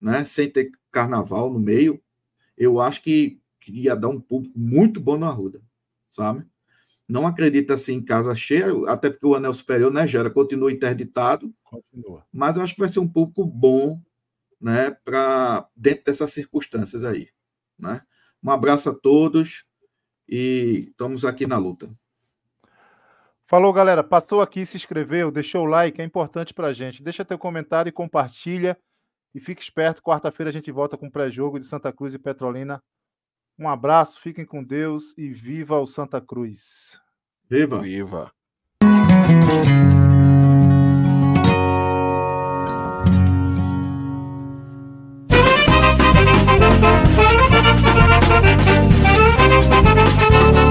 né? Sem ter carnaval no meio, eu acho que, que ia dar um público muito bom no Arruda, sabe? Não acredito assim em casa cheia, até porque o anel superior, né, Gera, continua interditado, Continua. mas eu acho que vai ser um público bom, né, para dentro dessas circunstâncias aí, né? Um abraço a todos e estamos aqui na luta. Falou, galera. Passou aqui, se inscreveu, deixou o like, é importante pra gente. Deixa teu comentário e compartilha. E fique esperto, quarta-feira a gente volta com o pré-jogo de Santa Cruz e Petrolina. Um abraço, fiquem com Deus e viva o Santa Cruz. Viva! Viva! Thank you.